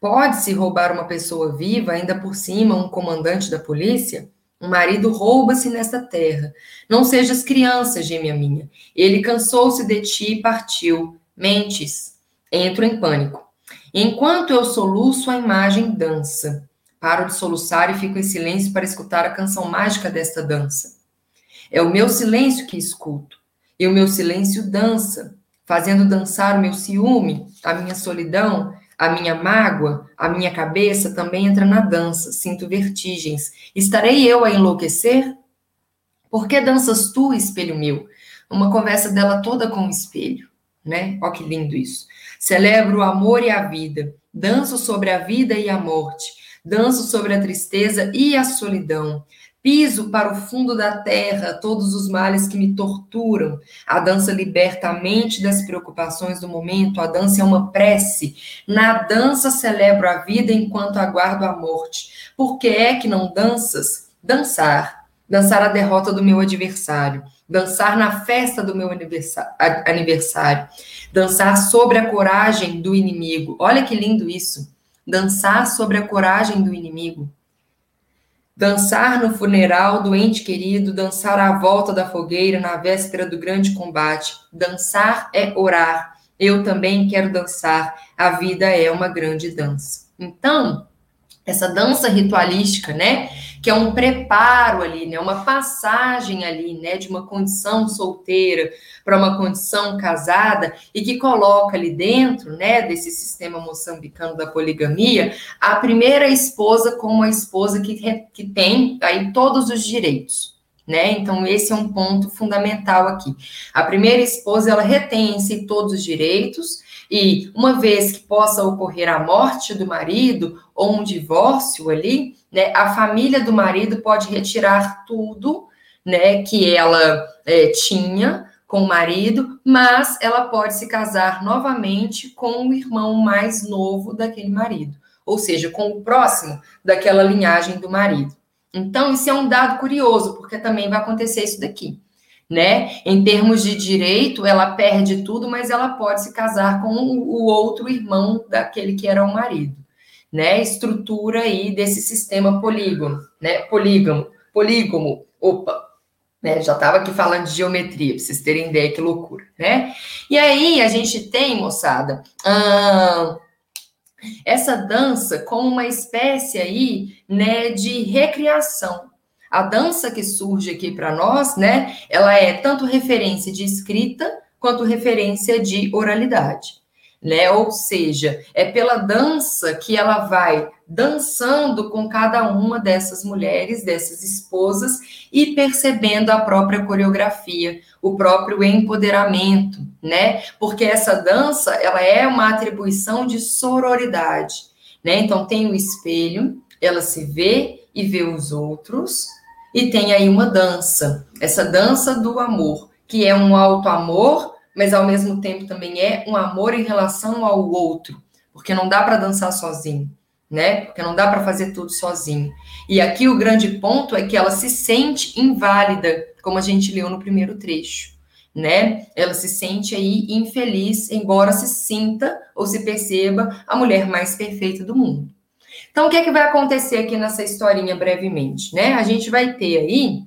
Pode-se roubar uma pessoa viva, ainda por cima um comandante da polícia? Um marido rouba-se nesta terra. Não sejas criança, gêmea minha. Ele cansou-se de ti e partiu. Mentes. Entro em pânico. Enquanto eu soluço, a imagem dança. Paro de soluçar e fico em silêncio para escutar a canção mágica desta dança. É o meu silêncio que escuto. E o meu silêncio dança, fazendo dançar o meu ciúme, a minha solidão, a minha mágoa, a minha cabeça também entra na dança, sinto vertigens. Estarei eu a enlouquecer? Por que danças tu, espelho meu? Uma conversa dela toda com o espelho, né? Ó que lindo isso. Celebro o amor e a vida, danço sobre a vida e a morte, danço sobre a tristeza e a solidão. Piso para o fundo da terra todos os males que me torturam. A dança liberta a mente das preocupações do momento. A dança é uma prece. Na dança celebro a vida enquanto aguardo a morte. Por que é que não danças? Dançar. Dançar a derrota do meu adversário. Dançar na festa do meu aniversário. Dançar sobre a coragem do inimigo. Olha que lindo isso. Dançar sobre a coragem do inimigo dançar no funeral do ente querido, dançar à volta da fogueira na véspera do grande combate. Dançar é orar. Eu também quero dançar. A vida é uma grande dança. Então, essa dança ritualística, né? Que é um preparo ali, né? Uma passagem ali, né? De uma condição solteira para uma condição casada e que coloca ali dentro, né? Desse sistema moçambicano da poligamia, a primeira esposa como uma esposa que, que tem aí todos os direitos, né? Então, esse é um ponto fundamental aqui. A primeira esposa, ela retém em si todos os direitos, e uma vez que possa ocorrer a morte do marido ou um divórcio ali, né, a família do marido pode retirar tudo, né, que ela é, tinha com o marido, mas ela pode se casar novamente com o irmão mais novo daquele marido, ou seja, com o próximo daquela linhagem do marido. Então, isso é um dado curioso, porque também vai acontecer isso daqui né? Em termos de direito, ela perde tudo, mas ela pode se casar com o outro irmão daquele que era o marido, né? Estrutura aí desse sistema polígono, né? Polígamo, polígono, opa, né? Já estava aqui falando de geometria, para vocês terem ideia que loucura, né? E aí a gente tem, moçada, hum, essa dança como uma espécie aí, né, de recriação, a dança que surge aqui para nós, né, ela é tanto referência de escrita quanto referência de oralidade, né? Ou seja, é pela dança que ela vai dançando com cada uma dessas mulheres, dessas esposas e percebendo a própria coreografia, o próprio empoderamento, né? Porque essa dança, ela é uma atribuição de sororidade, né? Então tem o espelho, ela se vê e vê os outros, e tem aí uma dança, essa dança do amor, que é um alto amor, mas ao mesmo tempo também é um amor em relação ao outro, porque não dá para dançar sozinho, né? Porque não dá para fazer tudo sozinho. E aqui o grande ponto é que ela se sente inválida, como a gente leu no primeiro trecho, né? Ela se sente aí infeliz, embora se sinta ou se perceba a mulher mais perfeita do mundo. Então, o que é que vai acontecer aqui nessa historinha brevemente, né? A gente vai ter aí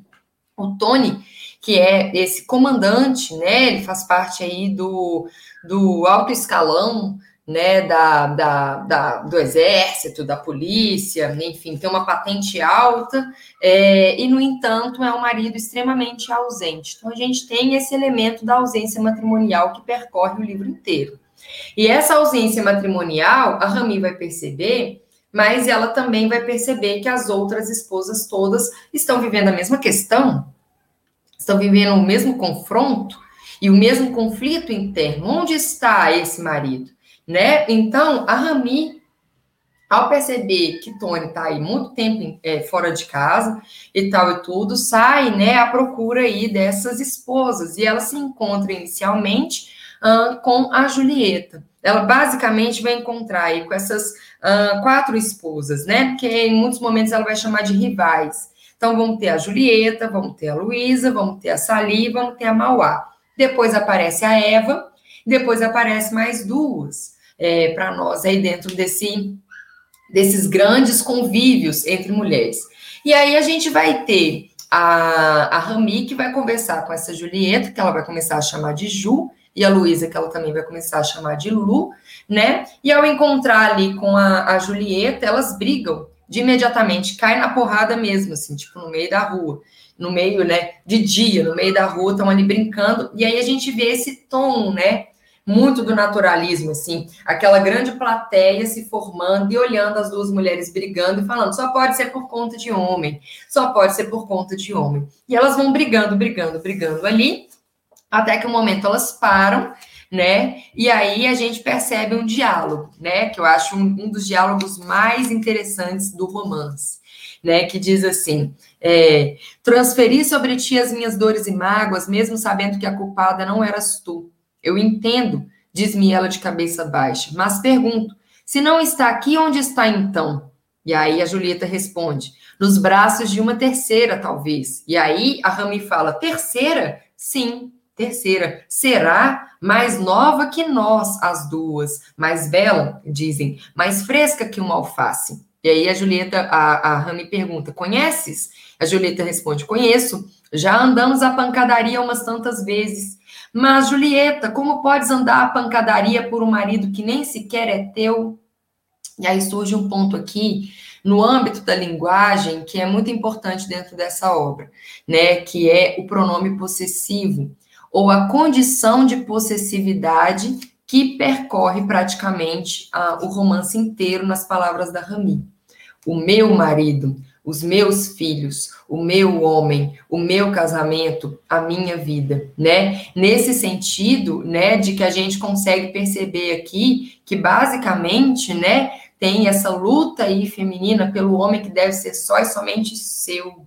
o Tony, que é esse comandante, né? Ele faz parte aí do, do alto escalão, né? Da, da, da do exército, da polícia, enfim, tem uma patente alta, é, e, no entanto, é um marido extremamente ausente. Então, a gente tem esse elemento da ausência matrimonial que percorre o livro inteiro. E essa ausência matrimonial, a Rami vai perceber mas ela também vai perceber que as outras esposas todas estão vivendo a mesma questão, estão vivendo o mesmo confronto e o mesmo conflito interno. Onde está esse marido? Né? Então, a Rami, ao perceber que Tony está aí muito tempo é, fora de casa e tal e tudo, sai né, à procura aí dessas esposas e ela se encontra inicialmente uh, com a Julieta. Ela basicamente vai encontrar aí com essas uh, quatro esposas, né? Porque em muitos momentos ela vai chamar de rivais. Então vamos ter a Julieta, vamos ter a Luísa, vamos ter a Sali, vamos ter a Mauá. Depois aparece a Eva, depois aparece mais duas é, para nós aí dentro desse, desses grandes convívios entre mulheres. E aí a gente vai ter a, a Rami, que vai conversar com essa Julieta, que ela vai começar a chamar de Ju, e a Luísa, que ela também vai começar a chamar de Lu, né? E ao encontrar ali com a, a Julieta, elas brigam de imediatamente, cai na porrada mesmo, assim, tipo, no meio da rua, no meio, né, de dia, no meio da rua, estão ali brincando, e aí a gente vê esse tom, né, muito do naturalismo, assim, aquela grande plateia se formando e olhando as duas mulheres brigando e falando, só pode ser por conta de homem, só pode ser por conta de homem. E elas vão brigando, brigando, brigando ali, até que um momento elas param, né? E aí a gente percebe um diálogo, né? Que eu acho um, um dos diálogos mais interessantes do romance, né? Que diz assim: é, transferi sobre ti as minhas dores e mágoas, mesmo sabendo que a culpada não eras tu. Eu entendo, diz-me ela de cabeça baixa, mas pergunto: se não está aqui, onde está então? E aí a Julieta responde: nos braços de uma terceira, talvez. E aí a Rami fala: terceira? Sim, Terceira, será mais nova que nós, as duas, mais bela, dizem, mais fresca que uma alface. E aí a Julieta, a, a Rami pergunta: conheces? A Julieta responde: conheço. Já andamos a pancadaria umas tantas vezes. Mas, Julieta, como podes andar a pancadaria por um marido que nem sequer é teu? E aí surge um ponto aqui no âmbito da linguagem que é muito importante dentro dessa obra, né? Que é o pronome possessivo ou a condição de possessividade que percorre praticamente o romance inteiro nas palavras da Rami. O meu marido, os meus filhos, o meu homem, o meu casamento, a minha vida, né? Nesse sentido, né, de que a gente consegue perceber aqui que basicamente, né, tem essa luta aí feminina pelo homem que deve ser só e somente seu,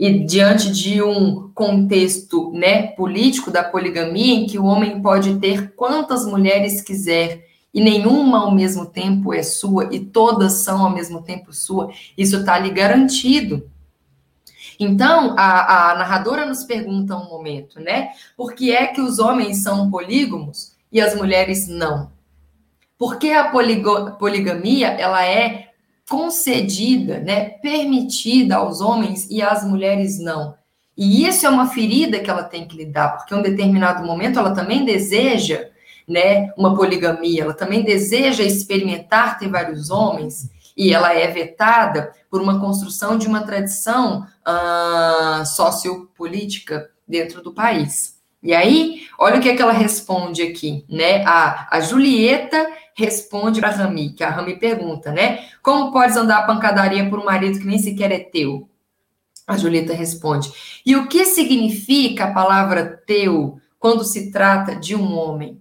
e diante de um contexto né, político da poligamia, em que o homem pode ter quantas mulheres quiser e nenhuma ao mesmo tempo é sua e todas são ao mesmo tempo sua, isso está lhe garantido. Então, a, a narradora nos pergunta um momento, né? Por que é que os homens são polígamos e as mulheres não? Porque a poligamia ela é concedida, né, permitida aos homens e às mulheres não. E isso é uma ferida que ela tem que lidar, porque em um determinado momento ela também deseja, né, uma poligamia, ela também deseja experimentar ter vários homens, e ela é vetada por uma construção de uma tradição uh, sociopolítica dentro do país. E aí, olha o que, é que ela responde aqui, né? A, a Julieta responde para Rami, que a Rami pergunta, né? Como podes andar a pancadaria por um marido que nem sequer é teu? A Julieta responde. E o que significa a palavra teu quando se trata de um homem?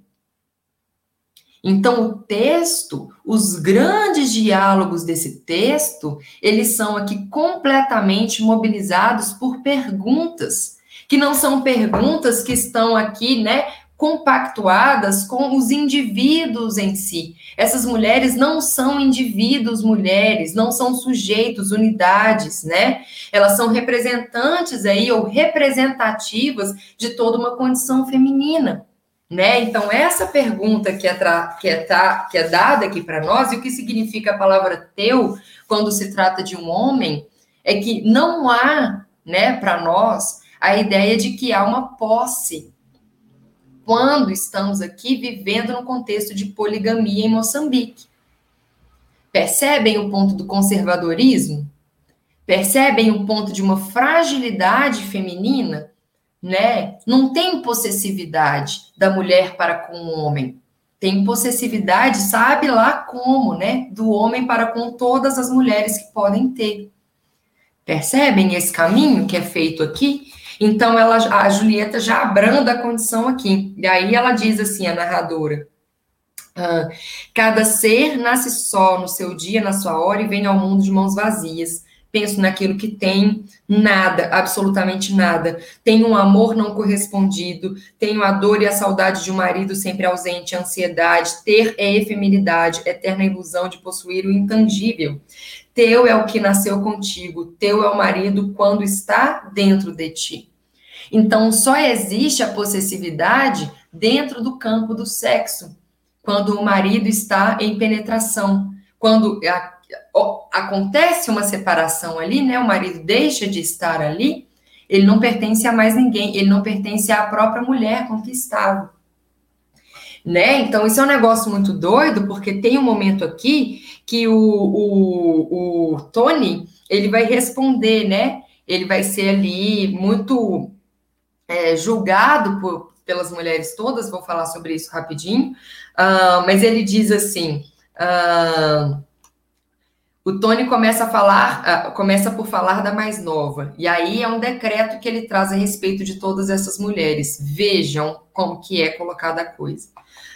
Então, o texto, os grandes diálogos desse texto, eles são aqui completamente mobilizados por perguntas, que não são perguntas que estão aqui, né, compactuadas com os indivíduos em si. Essas mulheres não são indivíduos mulheres, não são sujeitos, unidades, né? Elas são representantes aí ou representativas de toda uma condição feminina. Né? Então, essa pergunta que é, que é, que é dada aqui para nós, e o que significa a palavra teu quando se trata de um homem, é que não há, né, para nós, a ideia de que há uma posse quando estamos aqui vivendo no contexto de poligamia em Moçambique. Percebem o ponto do conservadorismo? Percebem o ponto de uma fragilidade feminina? Né? Não tem possessividade da mulher para com o homem. tem possessividade, sabe lá como, né? Do homem para com todas as mulheres que podem ter. Percebem esse caminho que é feito aqui? Então ela, a Julieta já abranda a condição aqui. E aí ela diz assim, a narradora: ah, cada ser nasce só no seu dia, na sua hora, e vem ao mundo de mãos vazias penso naquilo que tem, nada, absolutamente nada. Tenho um amor não correspondido, tenho a dor e a saudade de um marido sempre ausente, ansiedade. Ter é efemeridade, eterna ilusão de possuir o intangível. Teu é o que nasceu contigo, teu é o marido quando está dentro de ti. Então, só existe a possessividade dentro do campo do sexo, quando o marido está em penetração, quando a acontece uma separação ali, né? O marido deixa de estar ali, ele não pertence a mais ninguém, ele não pertence à própria mulher com que estava. Né? Então, isso é um negócio muito doido, porque tem um momento aqui que o, o, o Tony ele vai responder, né? Ele vai ser ali muito é, julgado por, pelas mulheres todas, vou falar sobre isso rapidinho, uh, mas ele diz assim. Uh, o Tony começa a falar, uh, começa por falar da mais nova. E aí é um decreto que ele traz a respeito de todas essas mulheres. Vejam como que é colocada a coisa.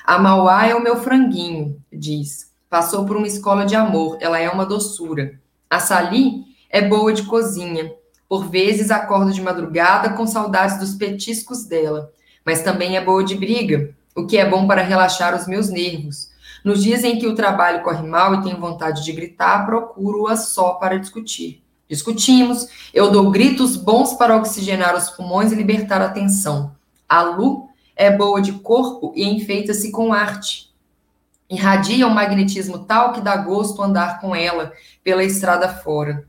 A Mauá é o meu franguinho, diz. Passou por uma escola de amor, ela é uma doçura. A Sali é boa de cozinha. Por vezes acordo de madrugada com saudades dos petiscos dela, mas também é boa de briga, o que é bom para relaxar os meus nervos. Nos dias em que o trabalho corre mal e tenho vontade de gritar, procuro-a só para discutir. Discutimos, eu dou gritos bons para oxigenar os pulmões e libertar a tensão. A Lu é boa de corpo e enfeita-se com arte. Irradia um magnetismo tal que dá gosto andar com ela pela estrada fora.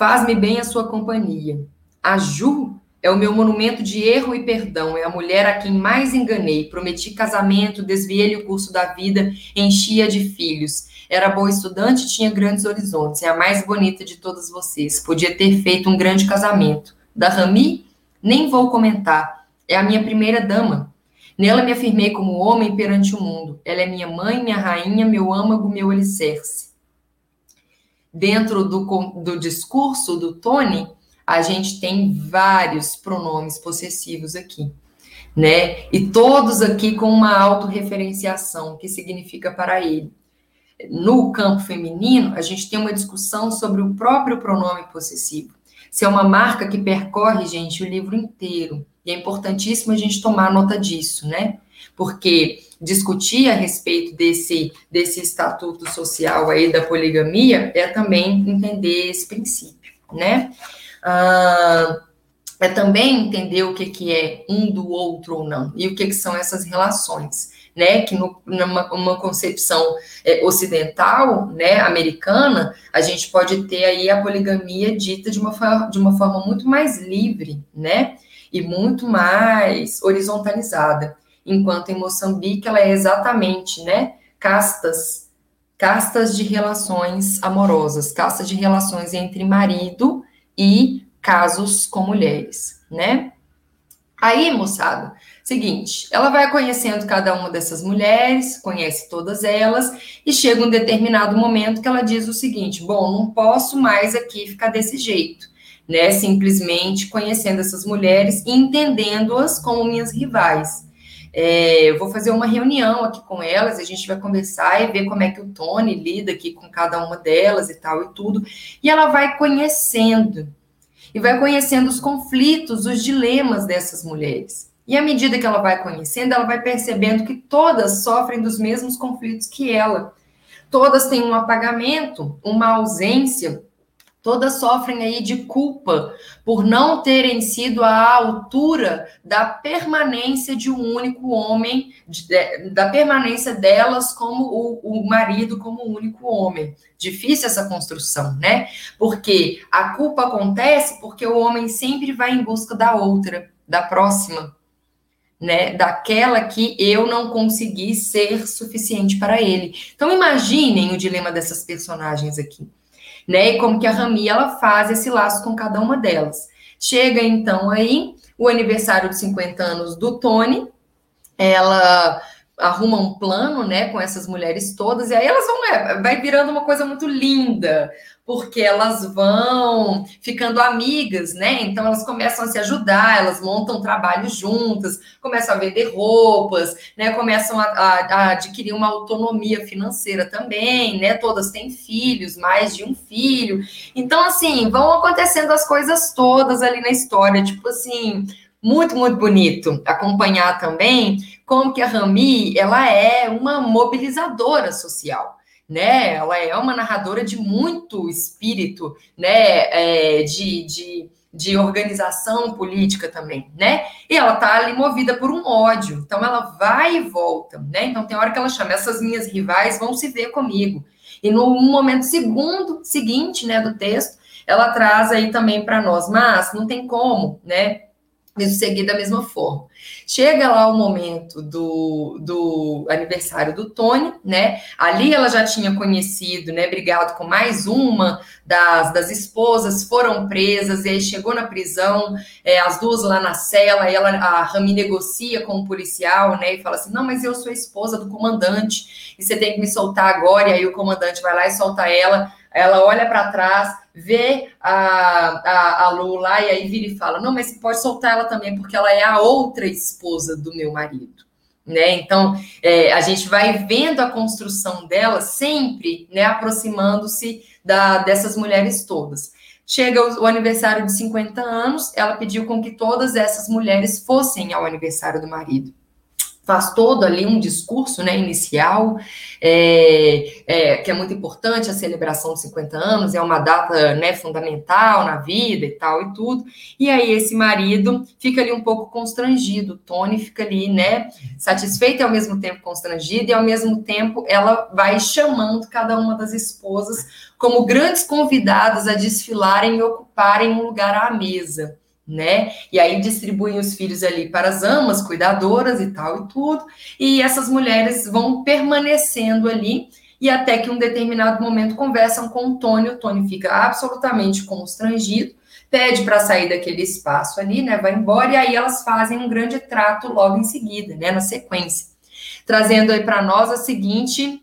Faz-me bem a sua companhia. A Ju é o meu monumento de erro e perdão. É a mulher a quem mais enganei. Prometi casamento, desviei o curso da vida, enchia de filhos. Era boa estudante, tinha grandes horizontes. É a mais bonita de todas vocês. Podia ter feito um grande casamento. Da Rami, nem vou comentar. É a minha primeira dama. Nela me afirmei como homem perante o mundo. Ela é minha mãe, minha rainha, meu âmago, meu alicerce. Dentro do, do discurso do Tony, a gente tem vários pronomes possessivos aqui, né? E todos aqui com uma autorreferenciação, que significa para ele. No campo feminino, a gente tem uma discussão sobre o próprio pronome possessivo. Se é uma marca que percorre, gente, o livro inteiro. E é importantíssimo a gente tomar nota disso, né? Porque discutir a respeito desse, desse estatuto social aí da poligamia é também entender esse princípio, né? Uh, é também entender o que, que é um do outro ou não, e o que, que são essas relações, né? Que no, numa uma concepção é, ocidental, né, americana, a gente pode ter aí a poligamia dita de uma, de uma forma muito mais livre, né? E muito mais horizontalizada. Enquanto em Moçambique ela é exatamente, né? Castas, castas de relações amorosas, castas de relações entre marido e casos com mulheres, né? Aí, moçada, seguinte, ela vai conhecendo cada uma dessas mulheres, conhece todas elas, e chega um determinado momento que ela diz o seguinte: bom, não posso mais aqui ficar desse jeito, né? Simplesmente conhecendo essas mulheres e entendendo-as como minhas rivais. É, eu vou fazer uma reunião aqui com elas, a gente vai conversar e ver como é que o Tony lida aqui com cada uma delas e tal e tudo. E ela vai conhecendo, e vai conhecendo os conflitos, os dilemas dessas mulheres. E à medida que ela vai conhecendo, ela vai percebendo que todas sofrem dos mesmos conflitos que ela. Todas têm um apagamento, uma ausência, todas sofrem aí de culpa por não terem sido à altura da permanência de um único homem, de, da permanência delas como o, o, marido como o único homem. Difícil essa construção, né? Porque a culpa acontece porque o homem sempre vai em busca da outra, da próxima, né? Daquela que eu não consegui ser suficiente para ele. Então imaginem o dilema dessas personagens aqui né? E como que a Rami ela faz esse laço com cada uma delas. Chega então aí o aniversário de 50 anos do Tony, ela arruma um plano, né, com essas mulheres todas, e aí elas vão, é, vai virando uma coisa muito linda, porque elas vão ficando amigas, né? Então elas começam a se ajudar, elas montam trabalhos juntas, começam a vender roupas, né? Começam a, a, a adquirir uma autonomia financeira também, né? Todas têm filhos, mais de um filho. Então, assim, vão acontecendo as coisas todas ali na história, tipo assim, muito, muito bonito acompanhar também como que a Rami, ela é uma mobilizadora social né? Ela é uma narradora de muito espírito, né? É, de, de, de organização política também, né? E ela tá ali movida por um ódio, então ela vai e volta, né? Então tem hora que ela chama essas minhas rivais vão se ver comigo. E no momento segundo seguinte, né, do texto, ela traz aí também para nós, mas não tem como, né? Isso seguir da mesma forma. Chega lá o momento do, do aniversário do Tony, né? Ali ela já tinha conhecido, né? Brigado com mais uma das, das esposas, foram presas, e aí chegou na prisão, é, as duas lá na cela, ela, a Rami negocia com o policial, né? E fala assim: não, mas eu sou esposa do comandante, e você tem que me soltar agora. E aí o comandante vai lá e solta ela. Ela olha para trás, vê a, a, a Lu lá e aí vira e fala: Não, mas pode soltar ela também, porque ela é a outra esposa do meu marido. Né? Então, é, a gente vai vendo a construção dela sempre né, aproximando-se dessas mulheres todas. Chega o, o, aniversário de 50 anos, ela pediu com que todas essas mulheres fossem ao aniversário do marido faz todo ali um discurso né, inicial, é, é, que é muito importante, a celebração de 50 anos, é uma data né, fundamental na vida e tal e tudo. E aí esse marido fica ali um pouco constrangido, Tony fica ali, né, satisfeito e ao mesmo tempo constrangido, e ao mesmo tempo ela vai chamando cada uma das esposas como grandes convidadas a desfilarem e ocuparem um lugar à mesa né? E aí distribuem os filhos ali para as amas, cuidadoras e tal e tudo. E essas mulheres vão permanecendo ali e até que um determinado momento conversam com o Tony, o Tony fica absolutamente constrangido, pede para sair daquele espaço ali, né? Vai embora e aí elas fazem um grande trato logo em seguida, né, na sequência. Trazendo aí para nós a seguinte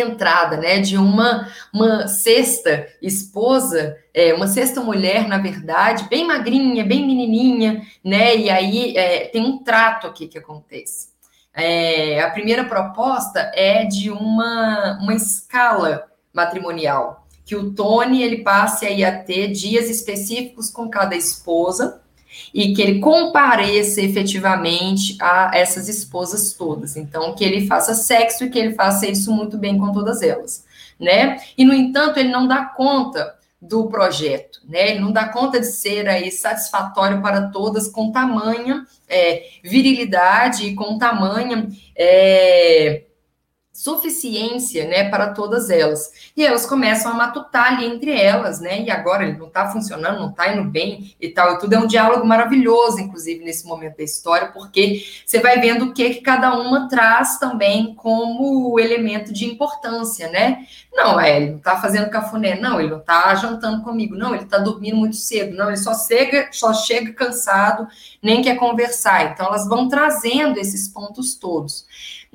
entrada, né, de uma, uma sexta esposa, é, uma sexta mulher, na verdade, bem magrinha, bem menininha, né, e aí é, tem um trato aqui que acontece. É, a primeira proposta é de uma, uma escala matrimonial, que o Tony, ele passe aí a ter dias específicos com cada esposa, e que ele compareça efetivamente a essas esposas todas. Então, que ele faça sexo e que ele faça isso muito bem com todas elas, né? E, no entanto, ele não dá conta do projeto, né? Ele não dá conta de ser aí satisfatório para todas com tamanha é, virilidade e com tamanha é, suficiência, né, para todas elas. E elas começam a matutar ali entre elas, né, e agora ele não está funcionando, não está indo bem e tal, e tudo é um diálogo maravilhoso, inclusive, nesse momento da história, porque você vai vendo o que, que cada uma traz também como elemento de importância, né? Não, é, ele não está fazendo cafuné, não, ele não está jantando comigo, não, ele está dormindo muito cedo, não, ele só chega, só chega cansado, nem quer conversar. Então, elas vão trazendo esses pontos todos.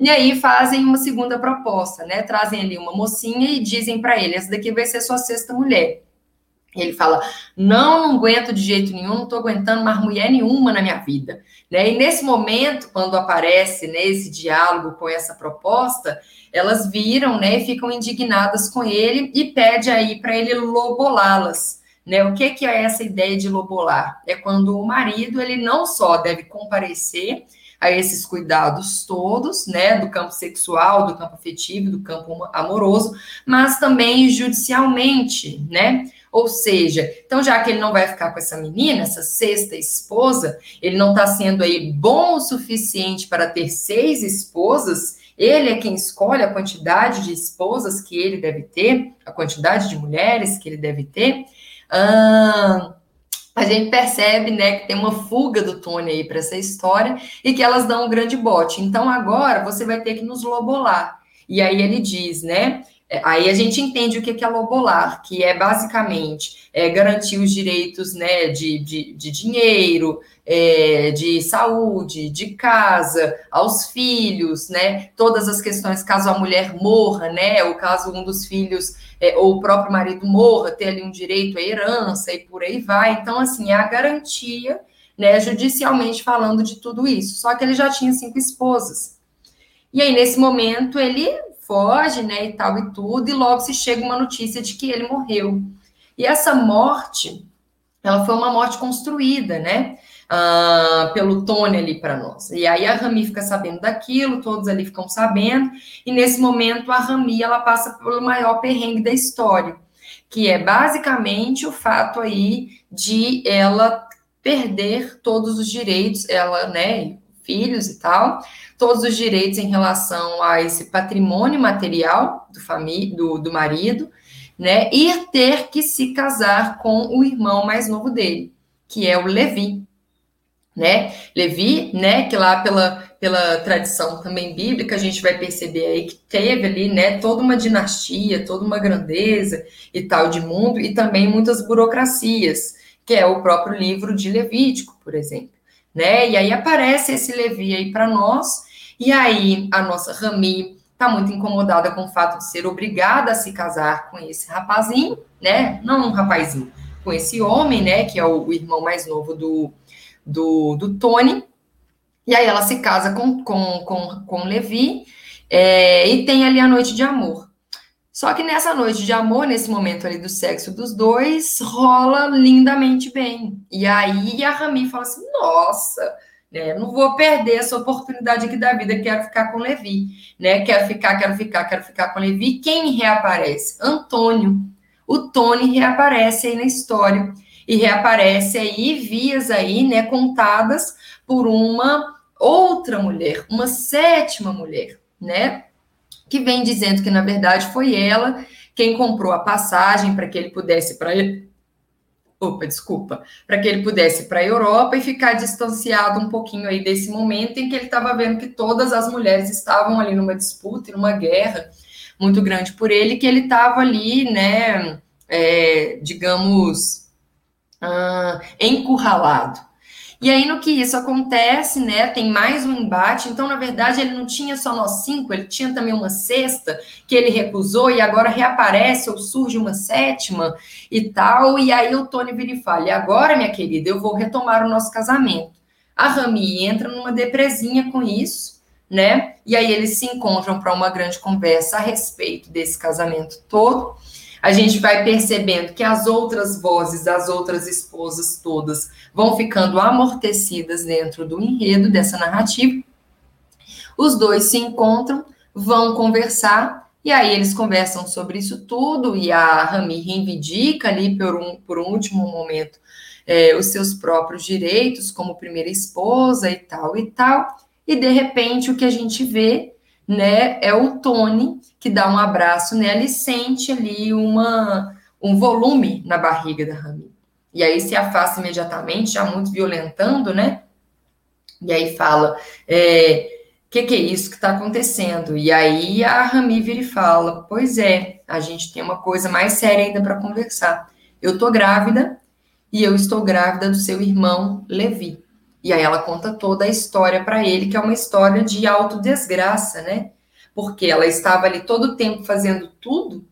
E aí fazem uma segunda proposta, né? Trazem ali uma mocinha e dizem para ele: essa daqui vai ser sua sexta mulher. Ele fala: não, não aguento de jeito nenhum, não estou aguentando mais mulher nenhuma na minha vida. Né? E nesse momento, quando aparece né, esse diálogo com essa proposta, elas viram né, e ficam indignadas com ele e pede aí para ele lobolá-las. Né? O que, que é essa ideia de lobolar? É quando o marido ele não só deve comparecer a esses cuidados todos, né, do campo sexual, do campo afetivo, do campo amoroso, mas também judicialmente, né? Ou seja, então já que ele não vai ficar com essa menina, essa sexta esposa, ele não está sendo aí bom o suficiente para ter seis esposas, ele é quem escolhe a quantidade de esposas que ele deve ter, a quantidade de mulheres que ele deve ter. Ah, a gente percebe, né, que tem uma fuga do Tony aí para essa história e que elas dão um grande bote. Então agora você vai ter que nos lobolar. E aí ele diz, né, aí a gente entende o que é lobolar, que é basicamente é, garantir os direitos né, de, de, de dinheiro, é, de saúde, de casa, aos filhos, né? Todas as questões, caso a mulher morra, né? Ou caso um dos filhos é, ou o próprio marido morra, ter ali um direito à herança e por aí vai. Então, assim, é a garantia, né, judicialmente falando de tudo isso. Só que ele já tinha cinco esposas. E aí, nesse momento, ele foge, né, e tal e tudo, e logo se chega uma notícia de que ele morreu. E essa morte, ela foi uma morte construída, né, uh, pelo Tony ali para nós. E aí a Rami fica sabendo daquilo, todos ali ficam sabendo, e nesse momento a Rami, ela passa pelo maior perrengue da história, que é basicamente o fato aí de ela perder todos os direitos, ela, né, filhos e tal, todos os direitos em relação a esse patrimônio material do, do, do marido, né? E ter que se casar com o irmão mais novo dele, que é o Levi, né? Levi, né? Que lá pela, pela tradição também bíblica a gente vai perceber aí que teve ali, né? Toda uma dinastia, toda uma grandeza e tal de mundo e também muitas burocracias, que é o próprio livro de Levítico, por exemplo, né? E aí aparece esse Levi aí para nós e aí a nossa Rami está muito incomodada com o fato de ser obrigada a se casar com esse rapazinho, né? Não um rapazinho, com esse homem, né? Que é o, o irmão mais novo do, do, do Tony. E aí ela se casa com, com, com, com Levi é, e tem ali a noite de amor. Só que nessa noite de amor, nesse momento ali do sexo dos dois, rola lindamente bem. E aí a Rami fala assim: nossa, né? Não vou perder essa oportunidade aqui da vida, quero ficar com Levi, né? Quero ficar, quero ficar, quero ficar com Levi. Quem reaparece? Antônio. O Tony reaparece aí na história e reaparece aí vias aí, né, contadas por uma outra mulher, uma sétima mulher, né? Que vem dizendo que na verdade foi ela quem comprou a passagem para que ele pudesse para opa, desculpa, para que ele pudesse para a Europa e ficar distanciado um pouquinho aí desse momento em que ele estava vendo que todas as mulheres estavam ali numa disputa numa guerra muito grande por ele, que ele estava ali, né, é, digamos, ah, encurralado. E aí, no que isso acontece, né, tem mais um embate. Então, na verdade, ele não tinha só nós cinco, ele tinha também uma sexta que ele recusou e agora reaparece ou surge uma sétima e tal. E aí o Tony vira e fala: agora, minha querida, eu vou retomar o nosso casamento. A Rami entra numa depresinha com isso, né? E aí eles se encontram para uma grande conversa a respeito desse casamento todo a gente vai percebendo que as outras vozes, as outras esposas todas, vão ficando amortecidas dentro do enredo dessa narrativa. Os dois se encontram, vão conversar, e aí eles conversam sobre isso tudo, e a Rami reivindica ali por um, por um último momento é, os seus próprios direitos como primeira esposa e tal e tal. E de repente o que a gente vê né, é o Tony que dá um abraço nela e sente ali uma, um volume na barriga da Rami. E aí se afasta imediatamente, já muito violentando, né? E aí fala, é, que que é isso que está acontecendo? E aí a Rami vira e fala, pois é, a gente tem uma coisa mais séria ainda para conversar. Eu tô grávida e eu estou grávida do seu irmão Levi. E aí ela conta toda a história para ele, que é uma história de autodesgraça, né? Porque ela estava ali todo o tempo fazendo tudo,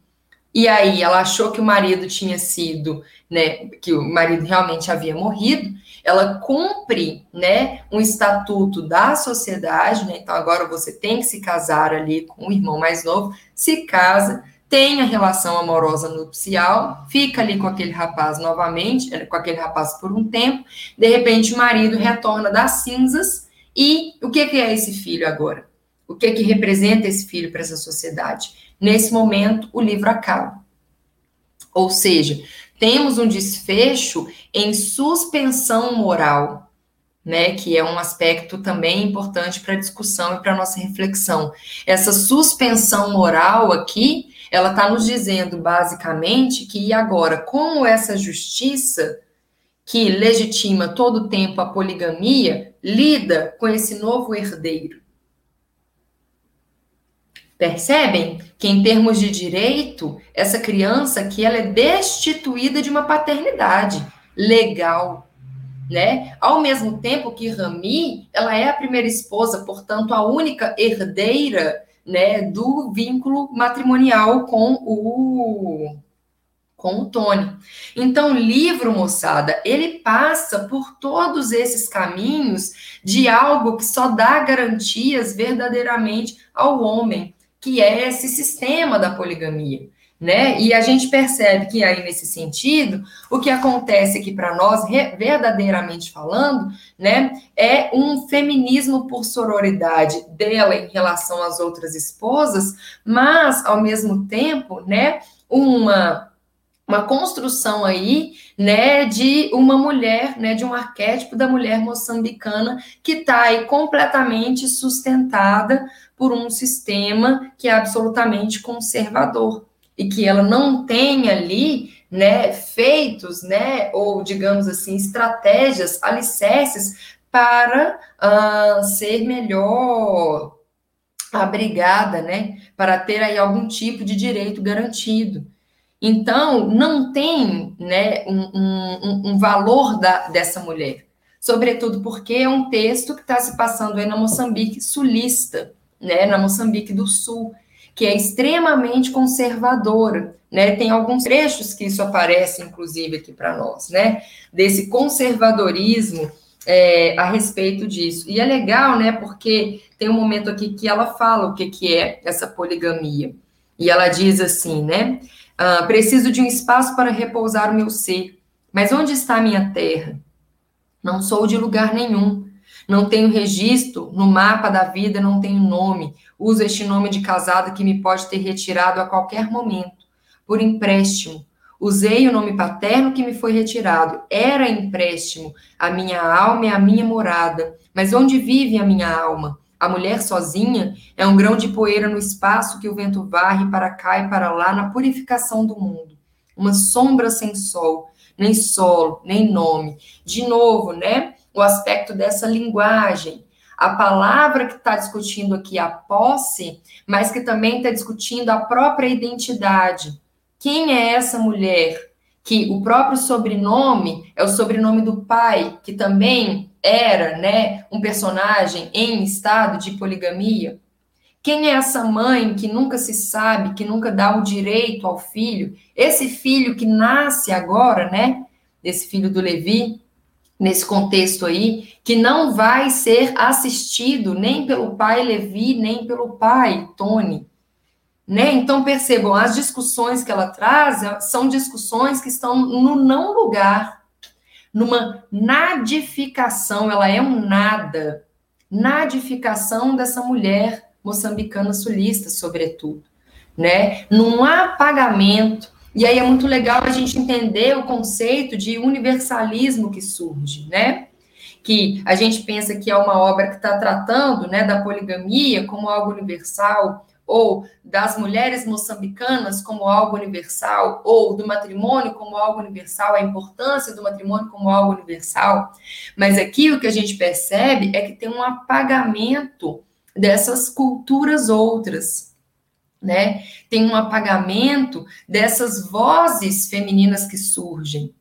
e aí ela achou que o marido tinha sido, né, que o marido realmente havia morrido, ela cumpre, né, um estatuto da sociedade, né? Então agora você tem que se casar ali com o irmão mais novo, se casa, tem a relação amorosa nupcial, fica ali com aquele rapaz novamente, eh, com aquele rapaz por um tempo, de repente o marido retorna das cinzas e o que, é esse filho agora? O que que representa esse filho para essa sociedade? Nesse momento, o livro acaba. Ou seja, temos um desfecho em suspensão moral, né, que é um aspecto também importante para a discussão e para a nossa reflexão. Essa suspensão moral aqui ela está nos dizendo basicamente que agora, como essa justiça que legitima todo o tempo a poligamia lida com esse novo herdeiro. Percebem que em termos de direito, essa criança aqui ela é destituída de uma paternidade legal, né? Ao mesmo tempo que Rami, ela é a primeira esposa, portanto, a única herdeira, né, do vínculo matrimonial com o com o Tony. Então, o livro, moçada, ele passa por todos esses caminhos de algo que só dá garantias verdadeiramente ao homem, que é esse sistema da poligamia. Né? E a gente percebe que aí nesse sentido, o que acontece aqui para nós, verdadeiramente falando, né, é um feminismo por sororidade dela em relação às outras esposas, mas ao mesmo tempo, né, uma uma construção aí, né, de uma mulher, né, de um arquétipo da mulher moçambicana que está aí completamente sustentada por um sistema que é absolutamente conservador e que ela não tem ali, né, feitos, né, ou digamos assim, estratégias, alicerces para uh, ser melhor abrigada, né, para ter aí algum tipo de direito garantido. Então, não tem né, um, um, um valor da, dessa mulher, sobretudo porque é um texto que está se passando aí na Moçambique sulista, né, na Moçambique do Sul, que é extremamente conservadora. Né? Tem alguns trechos que isso aparece, inclusive, aqui para nós, né? Desse conservadorismo é, a respeito disso. E é legal, né? Porque tem um momento aqui que ela fala o que, que é essa poligamia. E ela diz assim, né? Uh, preciso de um espaço para repousar o meu ser. Mas onde está a minha terra? Não sou de lugar nenhum. Não tenho registro no mapa da vida, não tenho nome. Uso este nome de casada que me pode ter retirado a qualquer momento, por empréstimo. Usei o nome paterno que me foi retirado. Era empréstimo. A minha alma é a minha morada. Mas onde vive a minha alma? A mulher sozinha é um grão de poeira no espaço que o vento varre para cá e para lá na purificação do mundo. Uma sombra sem sol, nem solo, nem nome. De novo, né? O aspecto dessa linguagem. A palavra que está discutindo aqui a posse, mas que também está discutindo a própria identidade. Quem é essa mulher? Que o próprio sobrenome é o sobrenome do pai, que também era, né, um personagem em estado de poligamia? Quem é essa mãe que nunca se sabe, que nunca dá o direito ao filho? Esse filho que nasce agora, né? Esse filho do Levi, nesse contexto aí, que não vai ser assistido nem pelo pai Levi, nem pelo pai Tony. Né? Então percebam, as discussões que ela traz são discussões que estão no não lugar numa nadificação, ela é um nada, nadificação dessa mulher moçambicana sulista, sobretudo, né? Num apagamento. E aí é muito legal a gente entender o conceito de universalismo que surge, né? Que a gente pensa que é uma obra que está tratando né, da poligamia como algo universal, ou das mulheres moçambicanas como algo universal, ou do matrimônio como algo universal, a importância do matrimônio como algo universal. Mas aqui o que a gente percebe é que tem um apagamento dessas culturas outras, né? Tem um apagamento dessas vozes femininas que surgem.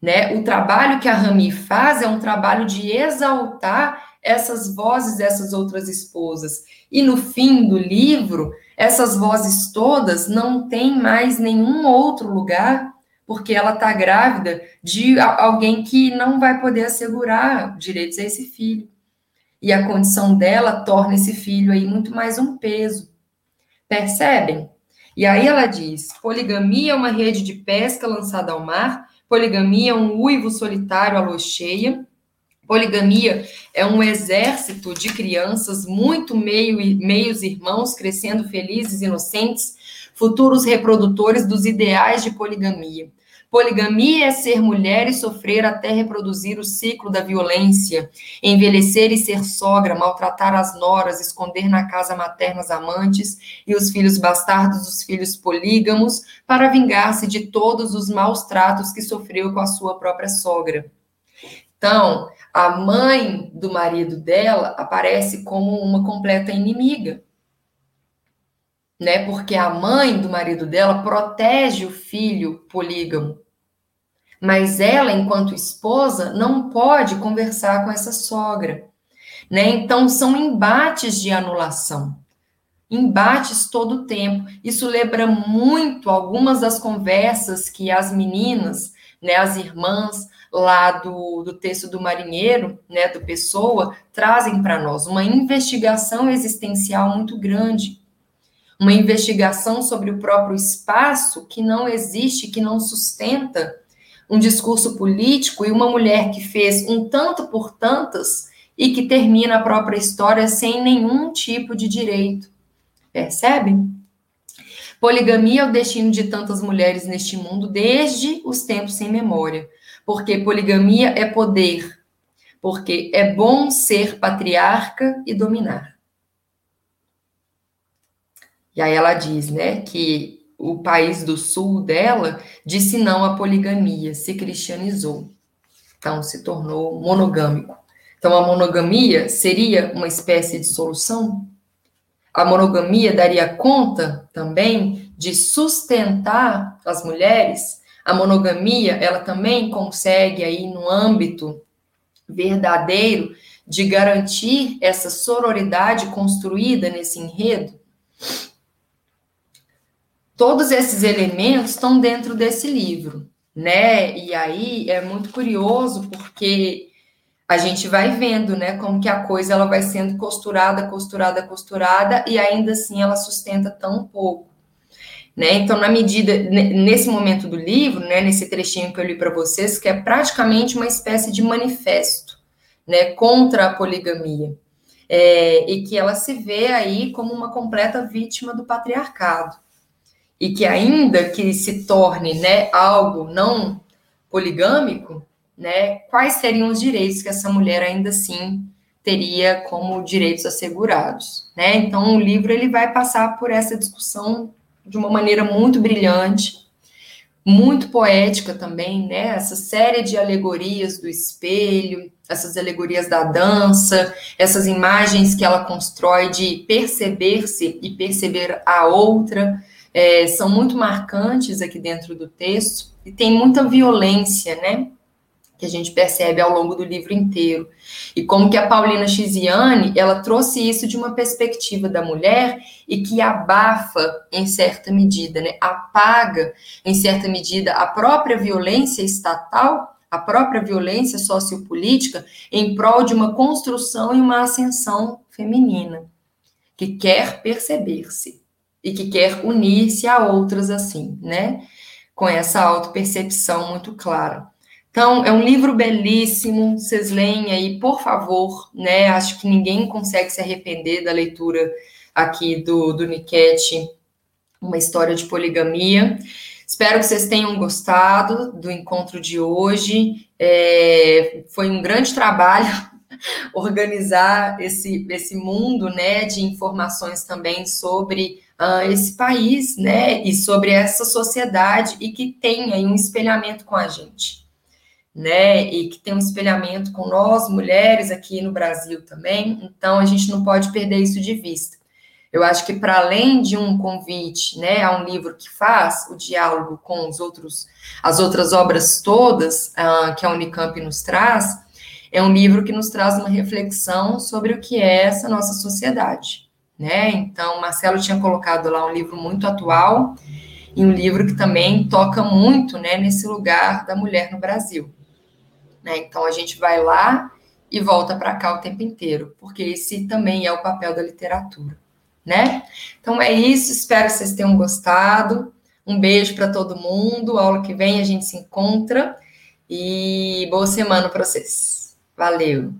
Né? O trabalho que a Rami faz é um trabalho de exaltar essas vozes dessas outras esposas. E no fim do livro, essas vozes todas não têm mais nenhum outro lugar, porque ela está grávida de alguém que não vai poder assegurar direitos a esse filho. E a condição dela torna esse filho aí muito mais um peso. Percebem? E aí ela diz: poligamia é uma rede de pesca lançada ao mar, poligamia é um uivo solitário à luz cheia, Poligamia é um exército de crianças, muito meio, meios irmãos, crescendo felizes, inocentes, futuros reprodutores dos ideais de poligamia. Poligamia é ser mulher e sofrer até reproduzir o ciclo da violência, envelhecer e ser sogra, maltratar as noras, esconder na casa materna as amantes e os filhos bastardos, os filhos polígamos, para vingar-se de todos os maus tratos que sofreu com a sua própria sogra. Então, a mãe do marido dela aparece como uma completa inimiga. né? Porque a mãe do marido dela protege o filho polígamo. Mas ela, enquanto esposa, não pode conversar com essa sogra, né? Então são embates de anulação. Embates todo o tempo. Isso lembra muito algumas das conversas que as meninas, né, as irmãs lá do, do texto do marinheiro, né, do Pessoa, trazem para nós uma investigação existencial muito grande uma investigação sobre o próprio espaço que não existe, que não sustenta um discurso político e uma mulher que fez um tanto por tantas e que termina a própria história sem nenhum tipo de direito. Percebe? Poligamia é o destino de tantas mulheres neste mundo desde os tempos sem memória. Porque poligamia é poder. Porque é bom ser patriarca e dominar. E aí ela diz, né, que o país do sul dela disse não à poligamia, se cristianizou. Então se tornou monogâmico. Então a monogamia seria uma espécie de solução? A monogamia daria conta também de sustentar as mulheres? A monogamia, ela também consegue aí no âmbito verdadeiro de garantir essa sororidade construída nesse enredo? Todos esses elementos estão dentro desse livro, né? E aí é muito curioso porque a gente vai vendo, né, como que a coisa ela vai sendo costurada, costurada, costurada e ainda assim ela sustenta tão pouco. Né? Então, na medida, nesse momento do livro, né, nesse trechinho que eu li para vocês, que é praticamente uma espécie de manifesto né, contra a poligamia, é, e que ela se vê aí como uma completa vítima do patriarcado e que ainda que se torne né, algo não poligâmico, né, quais seriam os direitos que essa mulher ainda assim teria como direitos assegurados, né? Então o livro ele vai passar por essa discussão de uma maneira muito brilhante, muito poética também, né? Essa série de alegorias do espelho, essas alegorias da dança, essas imagens que ela constrói de perceber-se e perceber a outra, é, são muito marcantes aqui dentro do texto e tem muita violência, né? Que a gente percebe ao longo do livro inteiro. E como que a Paulina Chiziane, ela trouxe isso de uma perspectiva da mulher e que abafa em certa medida, né? Apaga em certa medida a própria violência estatal, a própria violência sociopolítica em prol de uma construção e uma ascensão feminina que quer perceber-se e que quer unir-se a outras assim, né? Com essa autopercepção muito clara. Então, é um livro belíssimo, vocês leem aí, por favor, né? Acho que ninguém consegue se arrepender da leitura aqui do, do Niket, uma história de poligamia. Espero que vocês tenham gostado do encontro de hoje. É, foi um grande trabalho *laughs* organizar esse, esse mundo né, de informações também sobre uh, esse país, né, e sobre essa sociedade e que tem aí um espelhamento com a gente, né, e que tem um espelhamento com nós, mulheres, aqui no Brasil também, então a gente não pode perder isso de vista. Eu acho que para além de um convite, né, a um livro que faz o diálogo com os outros, as outras obras todas uh, que a Unicamp nos traz, é um livro que nos traz uma reflexão sobre o que é essa nossa sociedade né? Então, Marcelo tinha colocado lá um livro muito atual e um livro que também toca muito, né, nesse lugar da mulher no Brasil. Né? Então, a gente vai lá e volta para cá o tempo inteiro, porque esse também é o papel da literatura, né? Então é isso, espero que vocês tenham gostado. Um beijo para todo mundo. Aula que vem a gente se encontra e boa semana para vocês. Valeu.